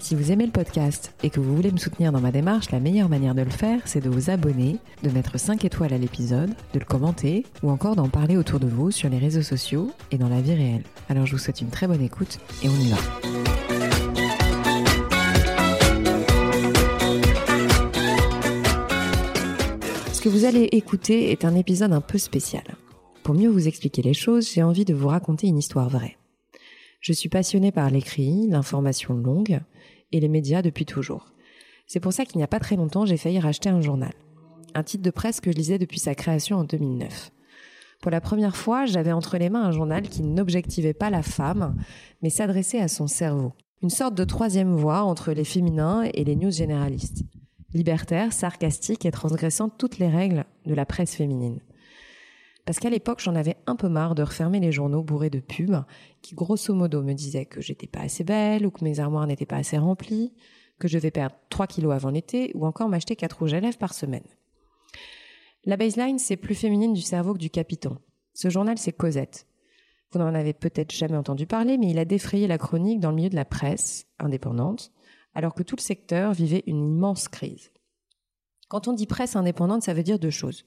Si vous aimez le podcast et que vous voulez me soutenir dans ma démarche, la meilleure manière de le faire, c'est de vous abonner, de mettre 5 étoiles à l'épisode, de le commenter ou encore d'en parler autour de vous sur les réseaux sociaux et dans la vie réelle. Alors je vous souhaite une très bonne écoute et on y va. Ce que vous allez écouter est un épisode un peu spécial. Pour mieux vous expliquer les choses, j'ai envie de vous raconter une histoire vraie. Je suis passionnée par l'écrit, l'information longue, et les médias depuis toujours. C'est pour ça qu'il n'y a pas très longtemps, j'ai failli racheter un journal. Un titre de presse que je lisais depuis sa création en 2009. Pour la première fois, j'avais entre les mains un journal qui n'objectivait pas la femme, mais s'adressait à son cerveau. Une sorte de troisième voie entre les féminins et les news généralistes. Libertaire, sarcastique et transgressant toutes les règles de la presse féminine. Parce qu'à l'époque, j'en avais un peu marre de refermer les journaux bourrés de pubs qui, grosso modo, me disaient que j'étais pas assez belle ou que mes armoires n'étaient pas assez remplies, que je vais perdre 3 kilos avant l'été ou encore m'acheter 4 rouges à lèvres par semaine. La baseline, c'est plus féminine du cerveau que du capiton. Ce journal, c'est Cosette. Vous n'en avez peut-être jamais entendu parler, mais il a défrayé la chronique dans le milieu de la presse indépendante, alors que tout le secteur vivait une immense crise. Quand on dit presse indépendante, ça veut dire deux choses.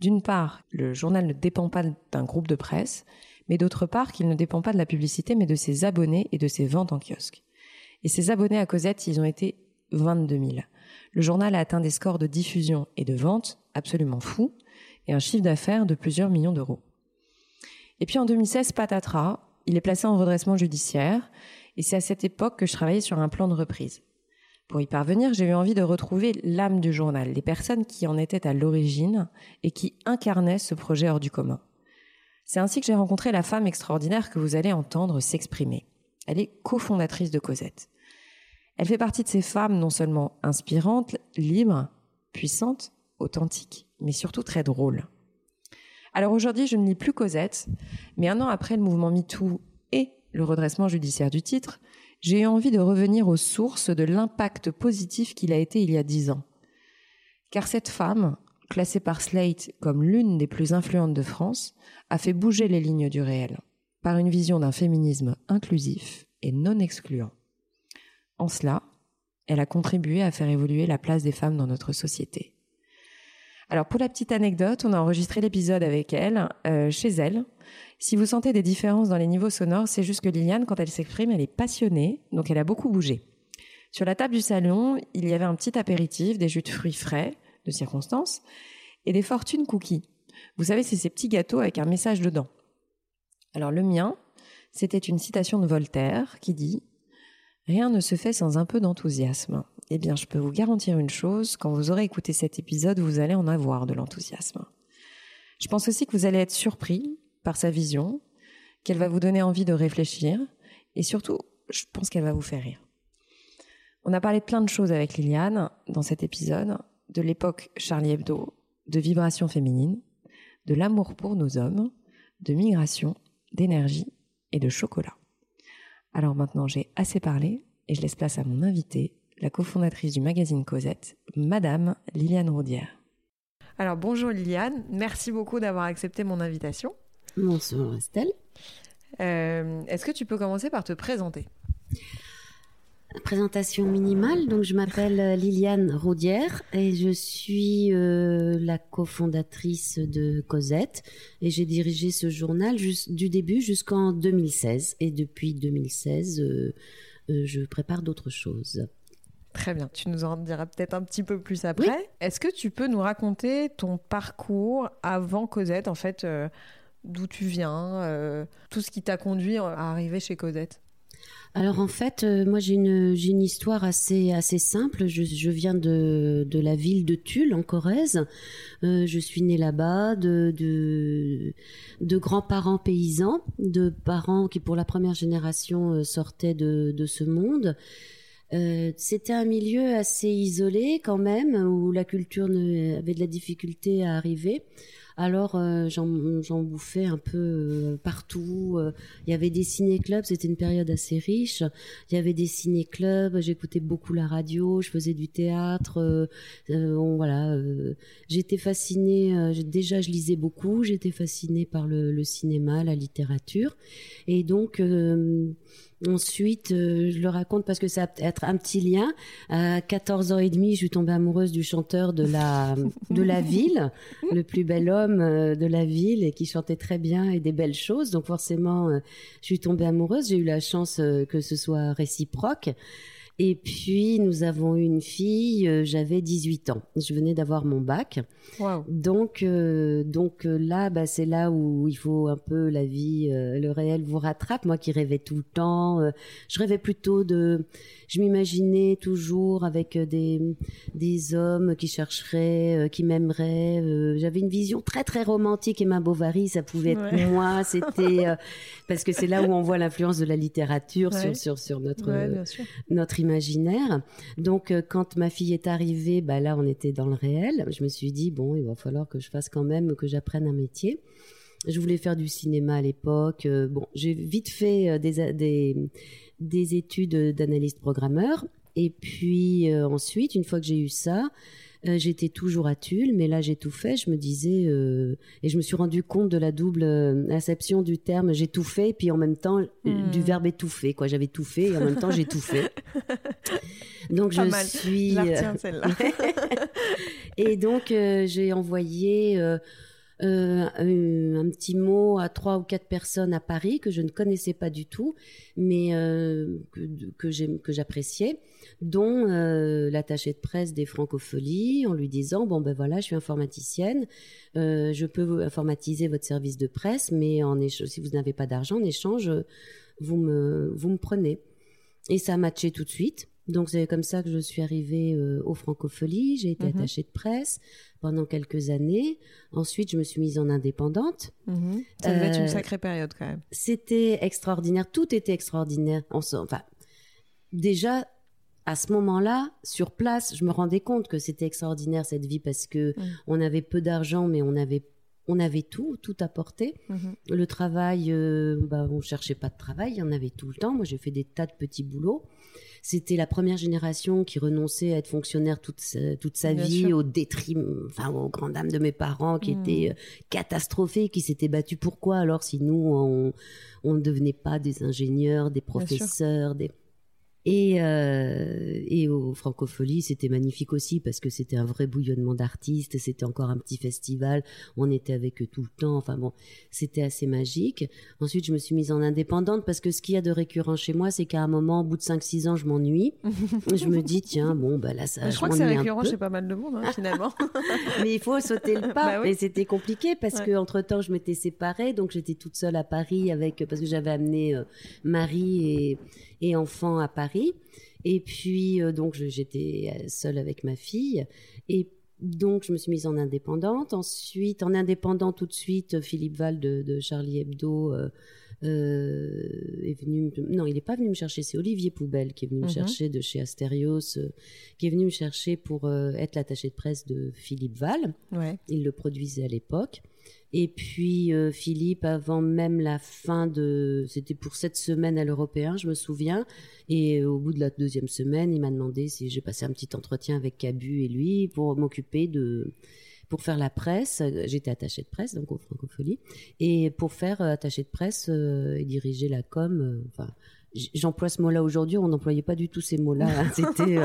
D'une part, le journal ne dépend pas d'un groupe de presse, mais d'autre part qu'il ne dépend pas de la publicité, mais de ses abonnés et de ses ventes en kiosque. Et ses abonnés à Cosette, ils ont été 22 000. Le journal a atteint des scores de diffusion et de vente absolument fous, et un chiffre d'affaires de plusieurs millions d'euros. Et puis en 2016, patatras, il est placé en redressement judiciaire, et c'est à cette époque que je travaillais sur un plan de reprise. Pour y parvenir, j'ai eu envie de retrouver l'âme du journal, les personnes qui en étaient à l'origine et qui incarnaient ce projet hors du commun. C'est ainsi que j'ai rencontré la femme extraordinaire que vous allez entendre s'exprimer. Elle est cofondatrice de Cosette. Elle fait partie de ces femmes non seulement inspirantes, libres, puissantes, authentiques, mais surtout très drôles. Alors aujourd'hui, je ne lis plus Cosette, mais un an après le mouvement MeToo et le redressement judiciaire du titre, j'ai eu envie de revenir aux sources de l'impact positif qu'il a été il y a dix ans. Car cette femme, classée par Slate comme l'une des plus influentes de France, a fait bouger les lignes du réel, par une vision d'un féminisme inclusif et non excluant. En cela, elle a contribué à faire évoluer la place des femmes dans notre société. Alors pour la petite anecdote, on a enregistré l'épisode avec elle, euh, chez elle, si vous sentez des différences dans les niveaux sonores, c'est juste que Liliane, quand elle s'exprime, elle est passionnée, donc elle a beaucoup bougé. Sur la table du salon, il y avait un petit apéritif, des jus de fruits frais, de circonstance, et des fortunes cookies. Vous savez, c'est ces petits gâteaux avec un message dedans. Alors le mien, c'était une citation de Voltaire qui dit Rien ne se fait sans un peu d'enthousiasme. Eh bien, je peux vous garantir une chose, quand vous aurez écouté cet épisode, vous allez en avoir de l'enthousiasme. Je pense aussi que vous allez être surpris par sa vision, qu'elle va vous donner envie de réfléchir, et surtout, je pense qu'elle va vous faire rire. On a parlé de plein de choses avec Liliane dans cet épisode, de l'époque Charlie Hebdo, de vibrations féminines, de l'amour pour nos hommes, de migration, d'énergie et de chocolat. Alors maintenant j'ai assez parlé et je laisse place à mon invitée, la cofondatrice du magazine Cosette, Madame Liliane Roudière. Alors bonjour Liliane, merci beaucoup d'avoir accepté mon invitation. Bonsoir Estelle. Euh, est-ce que tu peux commencer par te présenter? Présentation minimale, donc je m'appelle euh, Liliane Raudière et je suis euh, la cofondatrice de Cosette et j'ai dirigé ce journal du début jusqu'en 2016 et depuis 2016 je prépare d'autres choses. Très bien, tu nous en diras peut-être un petit peu plus après. Est-ce que tu peux nous raconter ton parcours avant Cosette, en fait, d'où tu viens, euh, tout ce qui t'a conduit à arriver chez Cosette alors en fait, euh, moi j'ai une, histoire assez, assez simple. Je, viens de, de, la ville de Tulle en Corrèze. Euh, je suis née là-bas de, de, de grands-parents paysans, de parents qui pour la première génération sortaient de, de ce monde. C'était un milieu assez isolé quand même, où la culture avait de la difficulté à arriver Alors euh, j'en bouffais un peu euh, partout. Euh, il y avait des ciné-clubs, c'était une période assez riche. Il y avait des ciné-clubs, j'écoutais beaucoup la radio, je faisais du théâtre. voilà, j'étais fascinée. déjà, je lisais beaucoup. J'étais fascinée par le, le, cinéma, la littérature, et donc Ensuite, euh, je le raconte parce que ça va être un petit lien. À 14 ans et demi, je suis tombée amoureuse du chanteur de la de la ville, le plus bel homme euh, de la ville et qui chantait très bien et des belles choses. Donc forcément, euh, je suis tombée amoureuse. J'ai eu la chance que ce soit réciproque. Et puis, nous avons eu une fille, euh, j'avais 18 ans. Je venais d'avoir mon bac. Donc, euh, donc euh, là, bah, c'est là où il faut un peu la vie, le réel vous rattrape. Moi qui rêvais tout le temps, je rêvais plutôt de je m'imaginais toujours avec euh, des, des hommes qui chercheraient, euh, qui m'aimeraient. Euh, j'avais une vision très très romantique. Emma Bovary, ça pouvait être moi. C'était parce que c'est là où on voit l'influence de la littérature sur, sur, sur notre, notre imaginaire. Donc quand ma fille est arrivée, bah là on était dans le réel. Je me suis dit bon, il va falloir que je fasse quand même que j'apprenne un métier. Je voulais faire du cinéma à l'époque. bon, j'ai vite fait des, des des études d'analyste programmeur. Et puis euh, ensuite, une fois que j'ai eu ça, euh, j'étais toujours à Tulle, mais là j'ai tout fait. Je me disais euh, et je me suis rendu compte de la double acception du terme. J'ai tout fait, et puis en même temps hmm. du verbe étouffer. Quoi, j'avais tout fait et en même temps j'ai tout fait. Donc je suis. celle-là. et donc j'ai envoyé euh, un, petit mot à trois ou quatre personnes à Paris que je ne connaissais pas du tout, mais euh, que, que j'appréciais, dont euh, l'attaché de presse des Francopholies, en lui disant bon ben voilà, je suis informaticienne, je peux informatiser votre service de presse, mais en si vous n'avez pas d'argent en échange, vous me vous me prenez. Et ça a matché tout de suite. Donc c'est comme ça que je suis arrivée euh, aux Francopholies. J'ai été mhm. attachée de presse pendant quelques années. Ensuite, je me suis mise en indépendante. Mhm. Ça devait être une euh, sacrée période quand même. C'était extraordinaire. Tout était extraordinaire. enfin, déjà à ce moment-là, sur place, je me rendais compte que c'était extraordinaire cette vie parce que mm. on avait peu d'argent, mais on avait on avait tout, tout à portée. Mhm. Le travail, euh, bah, on cherchait pas de travail, il y en avait tout le temps. Moi, j'ai fait des tas de petits boulots. C'était la première génération qui renonçait à être fonctionnaire toute sa, toute sa vie au détriment, enfin aux grandes dames de mes parents qui hmm. étaient euh, catastrophés, qui s'étaient battus. Pourquoi alors si nous on, on ne devenait pas des ingénieurs, des professeurs, des et, euh, et au Francofolie, c'était magnifique aussi parce que c'était un vrai bouillonnement d'artistes. C'était encore un petit festival. On était avec eux tout le temps. Enfin bon, c'était assez magique. Ensuite, je me suis mise en indépendante parce que ce qu'il y a de récurrent chez moi, c'est qu'à un moment, au bout de 5-6 ans, je m'ennuie. je me dis, tiens, bon, bah là, ça. Je, crois que c'est récurrent chez pas mal de monde, hein, finalement. Mais il faut sauter le pas. Bah et c'était compliqué parce que entre temps, je m'étais séparée. Donc, j'étais toute seule à Paris avec, parce que j'avais amené euh, Marie et, et enfant à Paris. Et puis, euh, donc, j'étais seule avec ma fille. Et donc, je me suis mise en indépendante. Ensuite, en indépendant tout de suite, Philippe Val de, Charlie Hebdo euh, euh, est venu. Non, il n'est pas venu me chercher. C'est Olivier Poubelle qui est venu me mhm. chercher de chez Astérios, qui est venu me chercher pour être l'attaché de presse de Philippe Val. Ouais. Il le produisait à l'époque. Et puis euh, Philippe, avant même la fin de, c'était pour cette semaine à l'Européen, je me souviens. Et au bout de la deuxième semaine, il m'a demandé si j'ai passé un petit entretien avec Cabu et lui pour m'occuper de, pour faire la presse. J'étais attachée de presse donc au Francophonie et pour faire euh, attachée de presse euh, et diriger la com. enfin, j'emploie ce mot-là aujourd'hui, on n'employait pas du tout ces mots-là. Hein. C'était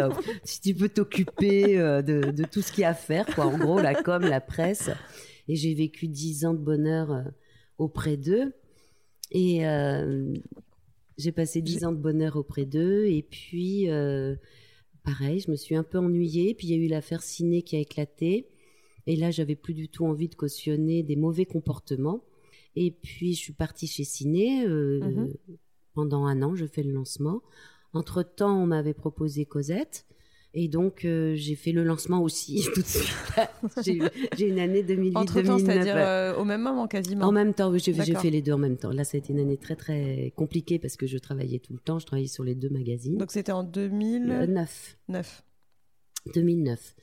si tu peux t'occuper de, de, tout ce qu'il y a à faire, quoi. En gros, la com, la presse et j'ai vécu dix ans de bonheur euh, auprès d'eux. Et euh, j'ai passé dix ans de bonheur auprès d'eux. Et puis, euh, pareil, je me suis un peu ennuyée. Puis il y a eu l'affaire Ciné qui a éclaté. Et là, j'avais plus du tout envie de cautionner des mauvais comportements. Et puis, je suis partie chez Ciné. Mm-hmm. Pendant un an, je fais le lancement. Entre-temps, on m'avait proposé Cosette. Et donc, euh, j'ai fait le lancement aussi tout de suite. j'ai une année 2008 Entre temps, c'est-à-dire euh, au même moment quasiment En même temps, oui, j'ai fait les deux en même temps. Là, ça a été une année très, très compliquée parce que je travaillais tout le temps. Je travaillais sur les deux magazines. Donc, c'était en 2009 9. 2009.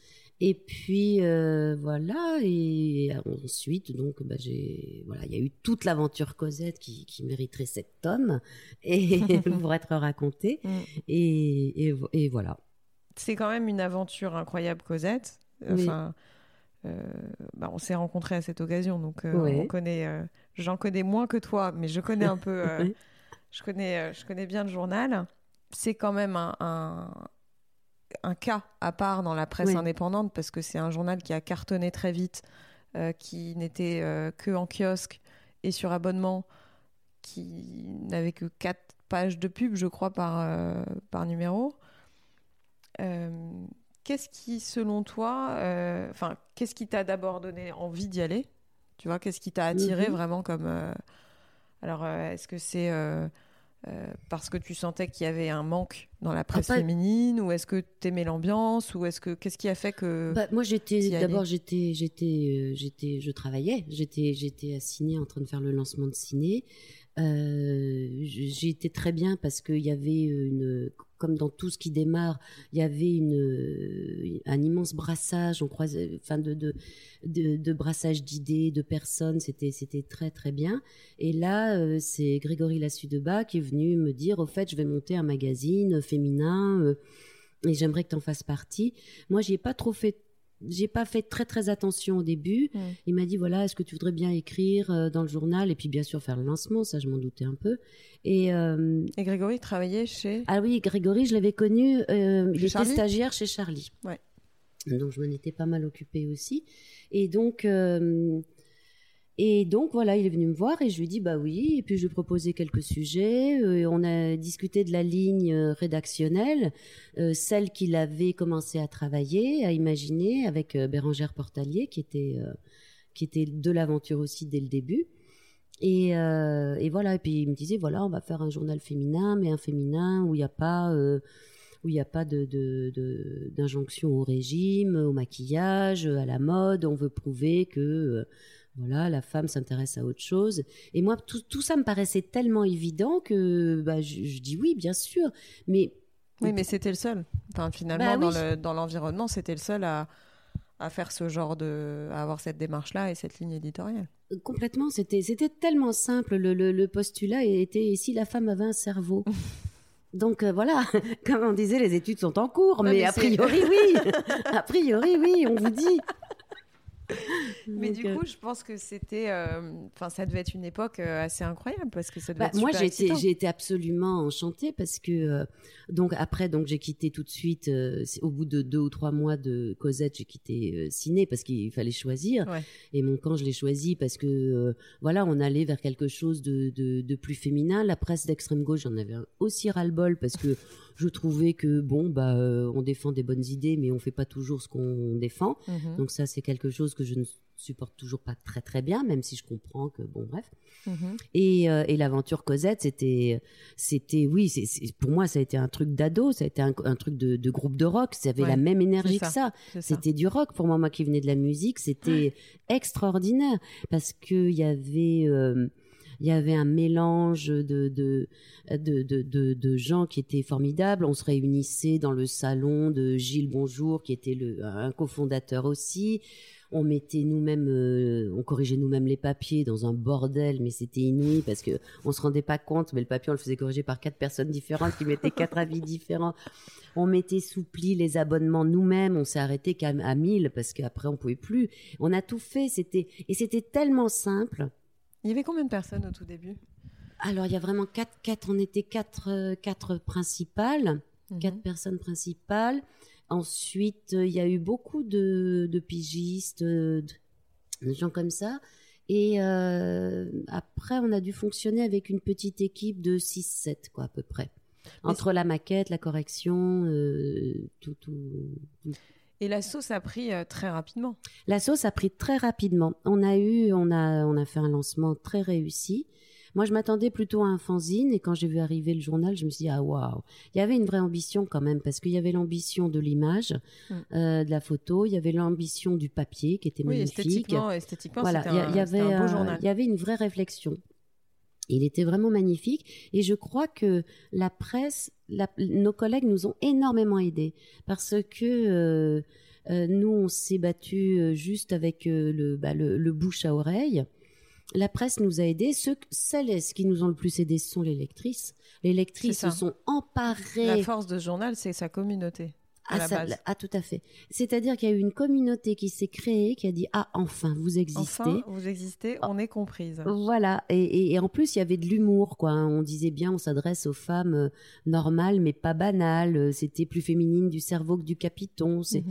Et puis euh, voilà, et ensuite donc bah, j'ai voilà, il y a eu toute l'aventure Cosette qui, qui mériterait sept tomes et pour être racontée. Mm. Et, et, et voilà. C'est quand même une aventure incroyable, Cosette. Oui. Enfin, euh, bah, on s'est rencontrés à cette occasion, donc euh, on connaît. euh, J'en connais moins que toi, mais je connais un peu. Oui. je connais, je connais bien le journal. C'est quand même un, un, un cas à part dans la presse indépendante parce que c'est un journal qui a cartonné très vite, qui n'était que en kiosque et sur abonnement, qui n'avait que quatre pages de pub, je crois, par, par numéro. Euh, qu'est-ce qui, selon toi, euh, enfin, qu'est-ce qui t'a d'abord donné envie d'y aller? Tu vois, qu'est-ce qui t'a attiré Mhm. vraiment comme euh, Alors, est-ce que c'est euh, parce que tu sentais qu'il y avait un manque dans la presse pas- féminine, ou est-ce que t'aimais l'ambiance, ou est-ce que qu'est-ce qui a fait que Bah, moi, j'étais d'abord, j'étais, j'étais, euh, j'étais, je travaillais. J'étais, j'étais à Ciné en train de faire le lancement de Ciné. Euh, j- j'ai été très bien parce qu'il y avait une, comme dans tout ce qui démarre, il y avait une, euh, un immense brassage. On croisait, enfin de, de, brassage d'idées, de personnes. C'était, c'était très très bien. Et là, euh, c'est Grégory Lassu-Debat qui est venu me dire, au fait, je vais monter un magazine féminin. euh, et j'aimerais que tu en fasses partie. Moi, j'y ai pas trop fait, j'ai pas fait très très attention au début. Mm. Il m'a dit voilà, est-ce que tu voudrais bien écrire euh, dans le journal et puis bien sûr faire le lancement, ça je m'en doutais un peu. Et euh, Et Grégory travaillait chez ah oui, Grégory, je l'avais connu, euh, il était stagiaire chez Charlie. Ouais. Donc je m'en étais pas mal occupée aussi. Et donc euh, et donc voilà, il est venu me voir et je lui ai dit bah oui. Et puis je lui ai proposé quelques sujets. Euh, on a discuté de la ligne euh, rédactionnelle, euh, celle qu'il avait commencé à travailler, à imaginer avec Bérangère Portalier, qui était qui était de l'aventure aussi dès le début. Et, voilà. Et puis il me disait voilà, on va faire un journal féminin, mais un féminin où il n'y a pas où il a pas de, d'injonction au régime, au maquillage, à la mode. On veut prouver que voilà, la femme s'intéresse à autre chose. Et moi, tout, tout ça me paraissait tellement évident que bah, je, je dis oui, bien sûr. Mais Oui, mais c'était le seul. Enfin, finalement, Bah dans oui. le- dans l'environnement, c'était le seul à, à faire ce genre de. à avoir cette démarche-là et cette ligne éditoriale. complètement, c'était, tellement simple. Le, le, le postulat était et si la femme avait un cerveau? Donc euh, voilà, comme on disait, les études sont en cours, mais, mais a priori oui, a priori oui, on vous dit. Mais du euh, coup, je pense que c'était. euh, Enfin, ça devait être une époque euh, assez incroyable parce que ça devait Bah, être moi, j'ai été, j'ai été absolument enchantée parce que euh, donc après, donc j'ai quitté tout de suite. euh, au bout de deux ou trois mois de Cosette, j'ai quitté Ciné parce qu'il fallait choisir. Ouais. Et mon camp, je l'ai choisi parce que voilà, on allait vers quelque chose de, de, de plus féminin. La presse d'extrême gauche, j'en avais aussi ras-le-bol parce que je trouvais que bon, bah, on défend des bonnes idées, mais on fait pas toujours ce qu'on défend. Mhm, Donc ça, c'est quelque chose que je ne supporte toujours pas très très bien, même si je comprends que bon, bref. mhm. Et, euh, et l'aventure Cosette, c'était, c'était, oui, c'est, c'est- pour moi, ça a été un truc d'ado, ça a été un, un truc de, de groupe de rock, ça avait Ouais, la même énergie que ça. C'était du rock pour moi, moi qui venais de la musique, c'était extraordinaire parce que il y avait, euh, il y avait un mélange de de, de de de de gens qui étaient formidables. On se réunissait dans le salon de Gilles Bonjour, qui était le un cofondateur aussi. On mettait nous-mêmes, euh, on corrigeait nous-mêmes les papiers dans un bordel, mais c'était inouï parce que on se rendait pas compte, mais le papier on le faisait corriger par quatre personnes différentes qui mettaient quatre avis différents. On mettait sous pli les abonnements nous-mêmes, on s'est arrêté qu'à à 1000 parce qu'après on pouvait plus. On a tout fait, c'était et c'était tellement simple. Il y avait combien de personnes au tout début? Alors il y a vraiment quatre, quatre, on était quatre, euh, quatre principales, Mhm. quatre personnes principales. Ensuite, il y a eu beaucoup de, de pigistes, euh, de, de gens comme ça. Et euh, après, on a dû fonctionner avec une petite équipe de 6-7, quoi, à peu près. Entre la maquette, la correction, euh, tout, tout, tout. Et la sauce a pris euh, très rapidement. La sauce a pris très rapidement. On a eu, on a, on a fait un lancement très réussi. Moi, je m'attendais plutôt à un fanzine et quand j'ai vu arriver le journal, je me suis dit ah waouh, il y avait une vraie ambition quand même parce qu'il y avait l'ambition de l'image, Mm. euh, de la photo, il y avait l'ambition du papier qui était Oui, magnifique. esthétiquement, esthétiquement Voilà, il y, avait, un beau euh, journal. il y avait une vraie réflexion. Il était vraiment magnifique et je crois que la presse, la- nos collègues nous ont énormément aidés parce que euh, nous, on s'est battu juste avec le, bah, le, le, bouche à oreille. La presse nous a aidés. Ceux, celles qui nous ont le plus aidés, ce sont les lectrices. Les lectrices se sont emparées. La force de ce journal, c'est sa communauté. Ah, tout à fait. C'est-à-dire qu'il y a eu une communauté qui s'est créée, qui a dit ah enfin vous existez. Enfin vous existez, on est comprise. Voilà. Et, en plus il y avait de l'humour quoi. On disait bien on s'adresse aux femmes euh, normales mais pas banales. C'était plus féminine du cerveau que du capiton. Mhm.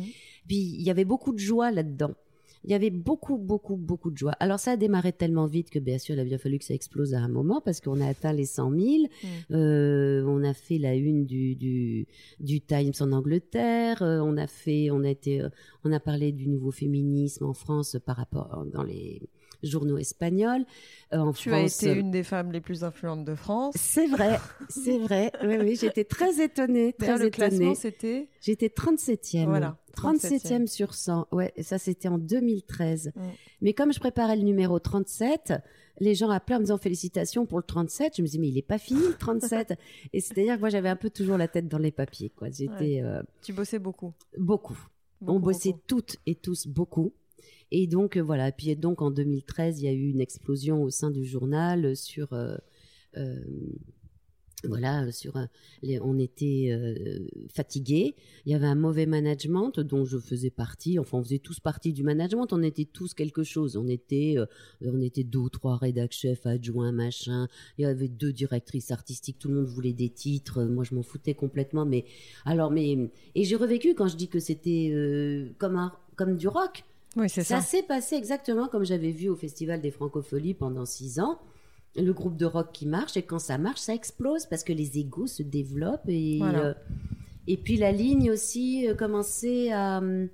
Puis il y avait beaucoup de joie là-dedans il y avait beaucoup, beaucoup, beaucoup de joie. Alors ça a démarré tellement vite que bien sûr, il a bien fallu que ça explose à un moment parce qu'on a atteint les 100 000. Mm. Euh, on a fait la une du, du, du Times en Angleterre. Euh, on a fait, on a été, euh, on a parlé du nouveau féminisme en France par rapport dans les journaux espagnols. Euh, en tu as été une des femmes les plus influentes de France. C'est vrai, c'est vrai. Oui, oui, j'étais très étonnée, très le classement, c'était J'étais 37e. Voilà. 37e sur 100. Ouais, et ça c'était en 2013. Mm. Mais comme je préparais le numéro 37, les gens appelaient en me disant félicitations pour le 37. Je me disais mais il est pas fini le 37. et c'est-à-dire que moi j'avais un peu toujours la tête dans les papiers quoi. J'étais euh, Tu bossais beaucoup. Beaucoup. On bossait toutes et tous beaucoup. Et donc euh, voilà. Puis donc en 2013, il y a eu une explosion au sein du journal sur euh, euh voilà, sur on était fatigués. Il y avait un mauvais management dont je faisais partie. Enfin, on faisait tous partie du management. On était tous quelque chose. On était, on était deux ou trois rédac chefs, adjoints, machin. Il y avait deux directrices artistiques. Tout le monde voulait des titres. Moi, je m'en foutais complètement. Mais alors, mais et j'ai revécu quand je dis que c'était comme un, comme du rock. Oui, c'est ça. Ça s'est passé exactement comme j'avais vu au Festival des Francopholies pendant six ans. Le groupe de rock qui marche, et quand ça marche, ça explose parce que les égos se développent. Et, euh, et puis la ligne aussi euh, commençait à. Hum,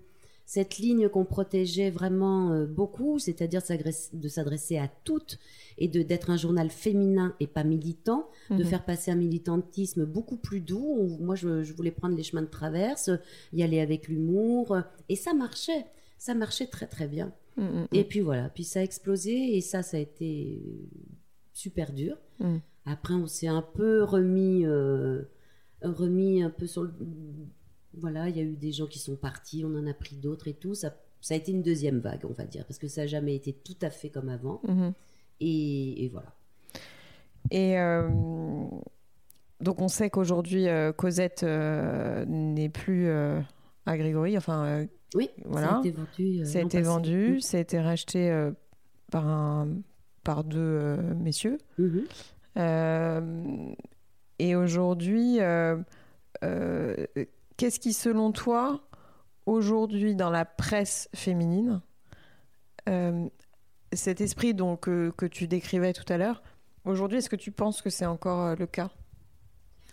cette ligne qu'on protégeait vraiment euh, beaucoup, c'est-à-dire de s'adresser à toutes et de d'être un journal féminin et pas militant, de mhm. faire passer un militantisme beaucoup plus doux. Moi, je, je, voulais prendre les chemins de traverse, y aller avec l'humour, et ça marchait ça marchait très très bien. Mm, mm, mm. Et puis voilà, puis ça a explosé et ça, ça a été super dur. Après, on s'est un peu remis, euh, remis un peu sur le. Voilà, il y a eu des gens qui sont partis, on en a pris d'autres et tout. Ça, ça a été une deuxième vague, on va dire, parce que ça n'a jamais été tout à fait comme avant. Et, voilà. Et euh, donc, on sait qu'aujourd'hui, euh, Cosette n'est plus à Grégory, enfin oui, voilà. ça a été vendu. Euh, ça a été vendu, ça a été racheté euh, par, un, par deux euh, messieurs. Mhm. et aujourd'hui, qu'est-ce qui, selon toi, aujourd'hui, dans la presse féminine, cet esprit donc, que tu décrivais tout à l'heure, aujourd'hui, est-ce que tu penses que c'est encore le cas?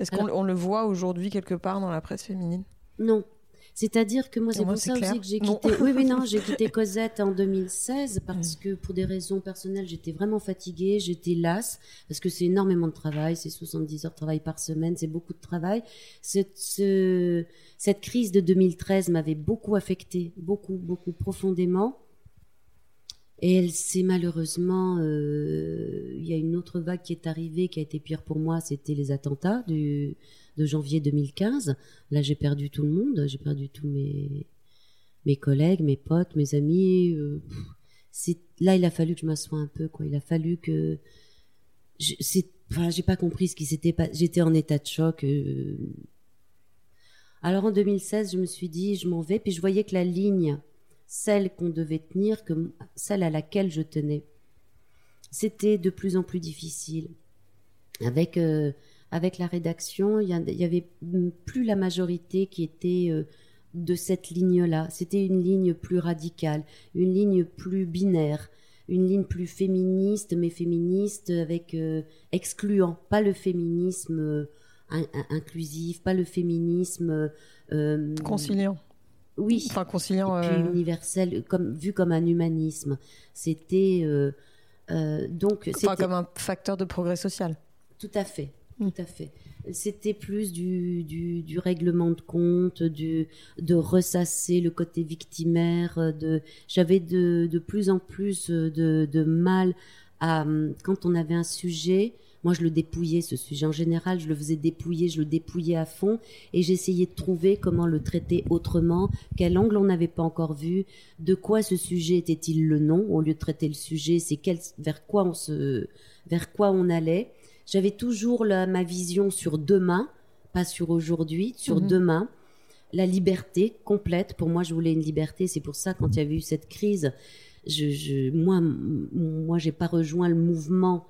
Est-ce qu'on le voit aujourd'hui quelque part dans la presse féminine? Non, c'est-à-dire que moi, c'est pour ça aussi que j'ai quitté. Oui, oui, non, j'ai quitté Cosette en 2016 parce que pour des raisons personnelles, j'étais vraiment fatiguée, j'étais lasse parce que c'est énormément de travail, c'est 70 heures de travail par semaine, c'est beaucoup de travail. Cette, cette crise de 2013 m'avait beaucoup affectée, beaucoup, beaucoup profondément. Et elle s'est malheureusement, euh, il y a une autre vague qui est arrivée qui a été pire pour moi, c'était les attentats du de janvier 2015. Là, j'ai perdu tout le monde, j'ai perdu tous mes, mes collègues, mes potes, mes amis. Euh, c'est là, il a fallu que je m'assoie un peu, quoi. Il a fallu que c'est, enfin, j'ai pas compris ce qui s'était pas. J'étais en état de choc. Euh. Alors en 2016, je me suis dit, je m'en vais, puis je voyais que la ligne, celle qu'on devait tenir, que celle à laquelle je tenais, c'était de plus en plus difficile. Avec euh, avec la rédaction, il y, avait plus la majorité qui était euh, de cette ligne-là. C'était une ligne plus radicale, une ligne plus binaire, une ligne plus féministe, mais féministe avec euh, excluant, pas le féminisme euh, inclusif, pas le féminisme conciliant. Oui, enfin conciliant, universel, comme vu comme un humanisme. C'était donc enfin, comme un facteur de progrès social. Tout à fait. Tout à fait. C'était plus du, du, règlement de compte, du, de ressasser le côté victimaire. De, j'avais de, plus en plus de, de mal à, quand on avait un sujet, moi je le dépouillais ce sujet. En général, je le faisais dépouiller, je le dépouillais à fond et j'essayais de trouver comment le traiter autrement, quel angle on n'avait pas encore vu, de quoi ce sujet était-il le nom au lieu de traiter le sujet, c'est vers quoi on se, vers quoi on allait. J'avais toujours la, ma vision sur demain, pas sur aujourd'hui, sur Mhm. demain. La liberté complète. Pour moi, je voulais une liberté. C'est pour ça, quand il y avait eu cette crise, je, je, moi, moi, j'ai pas rejoint le mouvement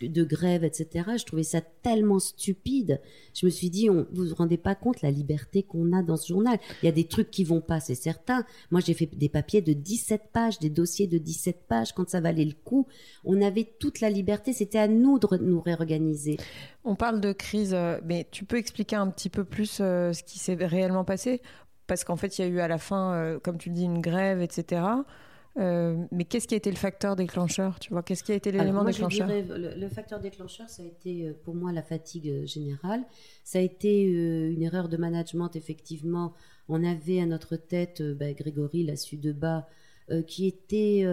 de grève, etc. Je trouvais ça tellement stupide. Je me suis dit, on, vous vous rendez pas compte la liberté qu'on a dans ce journal. Il y a des trucs qui vont pas, c'est certain. Moi, j'ai fait des papiers de 17 pages, des dossiers de 17 pages quand ça valait le coup. On avait toute la liberté. C'était à nous de nous réorganiser. On parle de crise, euh, mais tu peux expliquer un petit peu plus euh, ce qui s'est réellement passé? Parce qu'en fait, il y a eu à la fin, euh, comme tu le dis, une grève, etc. Euh, mais qu'est-ce qui a été le facteur déclencheur Tu vois, qu'est-ce qui a été l'élément déclencheur je dirais, le, le facteur déclencheur, ça a été euh, pour moi la fatigue euh, générale. Ça a été euh, une erreur de management, effectivement. On avait à notre tête bah, Grégory Lassu de bas, euh, qui était.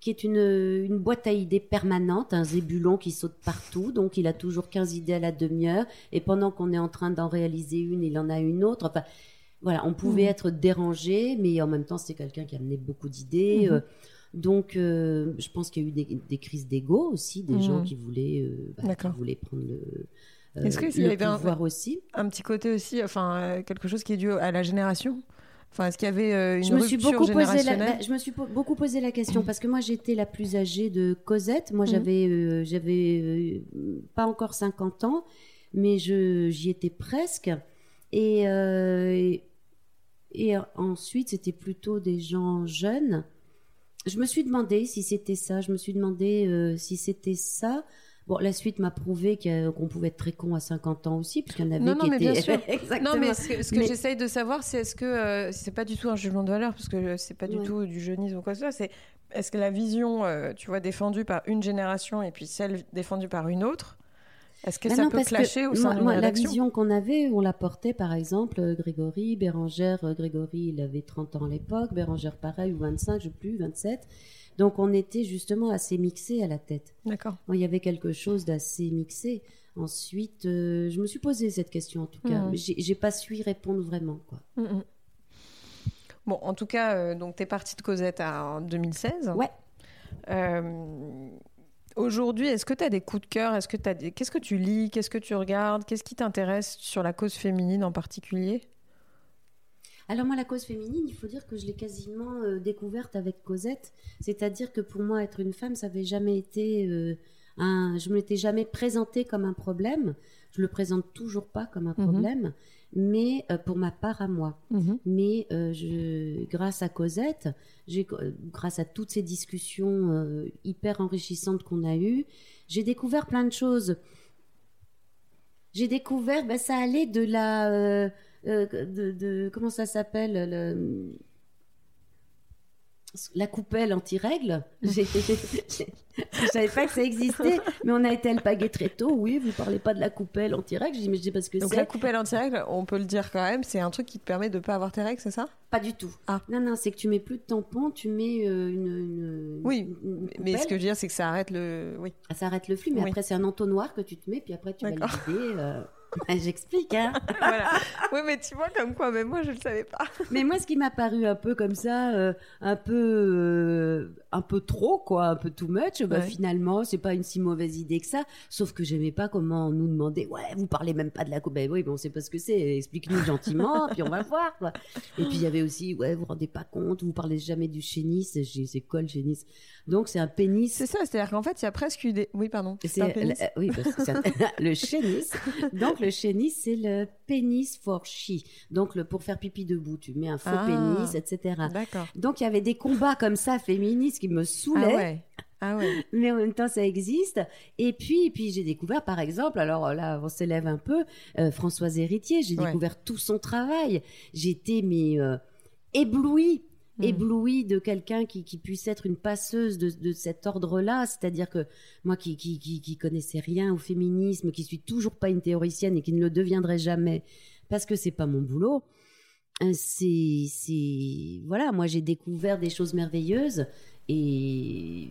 qui est une, une boîte à idées permanente, un zébulon qui saute partout, donc il a toujours 15 idées à la demi-heure, et pendant qu'on est en train d'en réaliser une, il en a une autre. Enfin, voilà, on pouvait Mhm. être dérangé, mais en même temps, c'était quelqu'un qui amenait beaucoup d'idées. Mhm. euh, donc, euh, je pense qu'il y a eu des, des crises d'ego aussi, des gens qui voulaient, euh, bah, qui voulaient prendre le, euh, Est-ce qu'il y le avait un- pouvoir aussi. Un petit côté aussi, enfin, quelque chose qui est dû à la génération? Enfin, est-ce qu'il y avait une je me suis beaucoup posé la, bah, je me suis beaucoup posé la question parce que moi j'étais la plus âgée de Cosette. Moi Mhm. j'avais j'avais pas encore 50 ans, mais j'y étais presque. Et euh, et, et ensuite c'était plutôt des gens jeunes. Je me suis demandé si c'était ça. Je me suis demandé euh, si c'était ça. Bon, la suite m'a prouvé que- qu'on pouvait être très con à 50 ans aussi, puisqu'il y en avait Non, non, qui mais étaient bien sûr. Exactement. Non, mais ce que, ce que Mais- j'essaye de savoir, c'est est-ce que euh, c'est pas du tout un jugement de valeur, parce que c'est pas du Ouais. tout du jeunisme ou quoi que ce soit. C'est est-ce que la vision, euh, tu vois, défendue par une génération et puis celle défendue par une autre, est-ce que Bah ça non, peut clasher au sein moi- moi, La vision qu'on avait, on la portait par exemple, euh, Grégory, Bérangère, euh, Grégory, il avait 30 ans à l'époque, Bérangère pareil, ou 25, je sais plus, 27. Donc on était justement assez mixés à la tête. D'accord. Il y avait quelque chose d'assez mixé. Ensuite, euh, je me suis posé cette question en tout cas, Mhm. mais j'ai pas su y répondre vraiment. Quoi. Mm, mm. Bon, en tout cas, euh, donc t'es partie de Cosette à- en 2016. Ouais. Euh, Aujourd'hui, est-ce que tu as des coups de cœur? Est-ce que t'as des... Qu'est-ce que tu lis? Qu'est-ce que tu regardes? Qu'est-ce qui t'intéresse sur la cause féminine en particulier? Alors moi, la cause féminine, il faut dire que je l'ai quasiment euh, découverte avec Cosette. C'est-à-dire que pour moi, être une femme, ça n'avait jamais été euh, un... Je me l'étais jamais présentée comme un problème. Je le présente toujours pas comme un Mhm. problème, mais euh, pour ma part à moi. Mais euh, je, grâce à Cosette, j'ai, euh, grâce à toutes ces discussions euh, hyper enrichissantes qu'on a eues, j'ai découvert plein de choses. J'ai découvert, ben, ça allait de la, de, de- comment ça s'appelle, le- la coupelle j'ai- Je savais pas que ça existait, mais on a été alpagué très tôt. Oui, vous parlez pas de la coupelle anti-règles. Je dis, mais je sais pas ce que Donc la coupelle anti-règles, on peut le dire quand même, c'est un truc qui te permet de pas avoir tes règles, c'est ça? Pas du tout. Ah. Non, non, c'est que tu mets plus de tampons, tu mets euh, une, une- Oui, une- Mais ce que je veux dire, c'est que ça arrête le... Oui. Ah, ça arrête le flux, mais Oui. après c'est un entonnoir que tu te mets, puis après tu vas le D'accord. vider. euh. J'explique, hein. voilà. Oui, mais tu vois, comme quoi, même moi, je le savais pas. Mais moi, ce qui m'a paru un peu comme ça, euh, un peu, euh, un peu trop, quoi, un peu too much, bah, Ouais. finalement, c'est pas une si mauvaise idée que ça. Sauf que j'aimais pas comment on nous demandait, ouais, vous parlez même pas de la coupe. Ben oui, mais on sait pas ce que c'est. Explique-nous gentiment, puis on va voir, quoi. Et puis il y avait aussi, ouais, vous vous rendez pas compte, vous parlez jamais du chénis. C'est quoi le chénis Donc c'est un pénis. C'est ça, c'est-à-dire qu'en fait, il y a presque eu des... Oui, pardon. C'est euh, oui, parce que un- le chénis. Donc le chénis, c'est le pénis for she. Donc le pour faire pipi debout, tu mets un faux Ah. pénis, etc. Donc il y avait des combats comme ça féministes qui me Ah saoulaient, ouais. Ah ouais. mais en même temps ça existe. Et puis, et puis j'ai découvert par exemple, alors là on s'élève un peu, euh, Françoise Héritier, j'ai Ouais. découvert tout son travail. J'étais mais euh, éblouie. Mm. éblouie de quelqu'un qui, qui puisse être une passeuse de, de cet ordre-là, c'est-à-dire que moi qui, qui, qui, qui connaissais rien au féminisme, qui suis toujours pas une théoricienne et qui ne le deviendrai jamais parce que c'est pas mon boulot, euh, c'est, c'est, voilà, moi j'ai découvert des choses merveilleuses et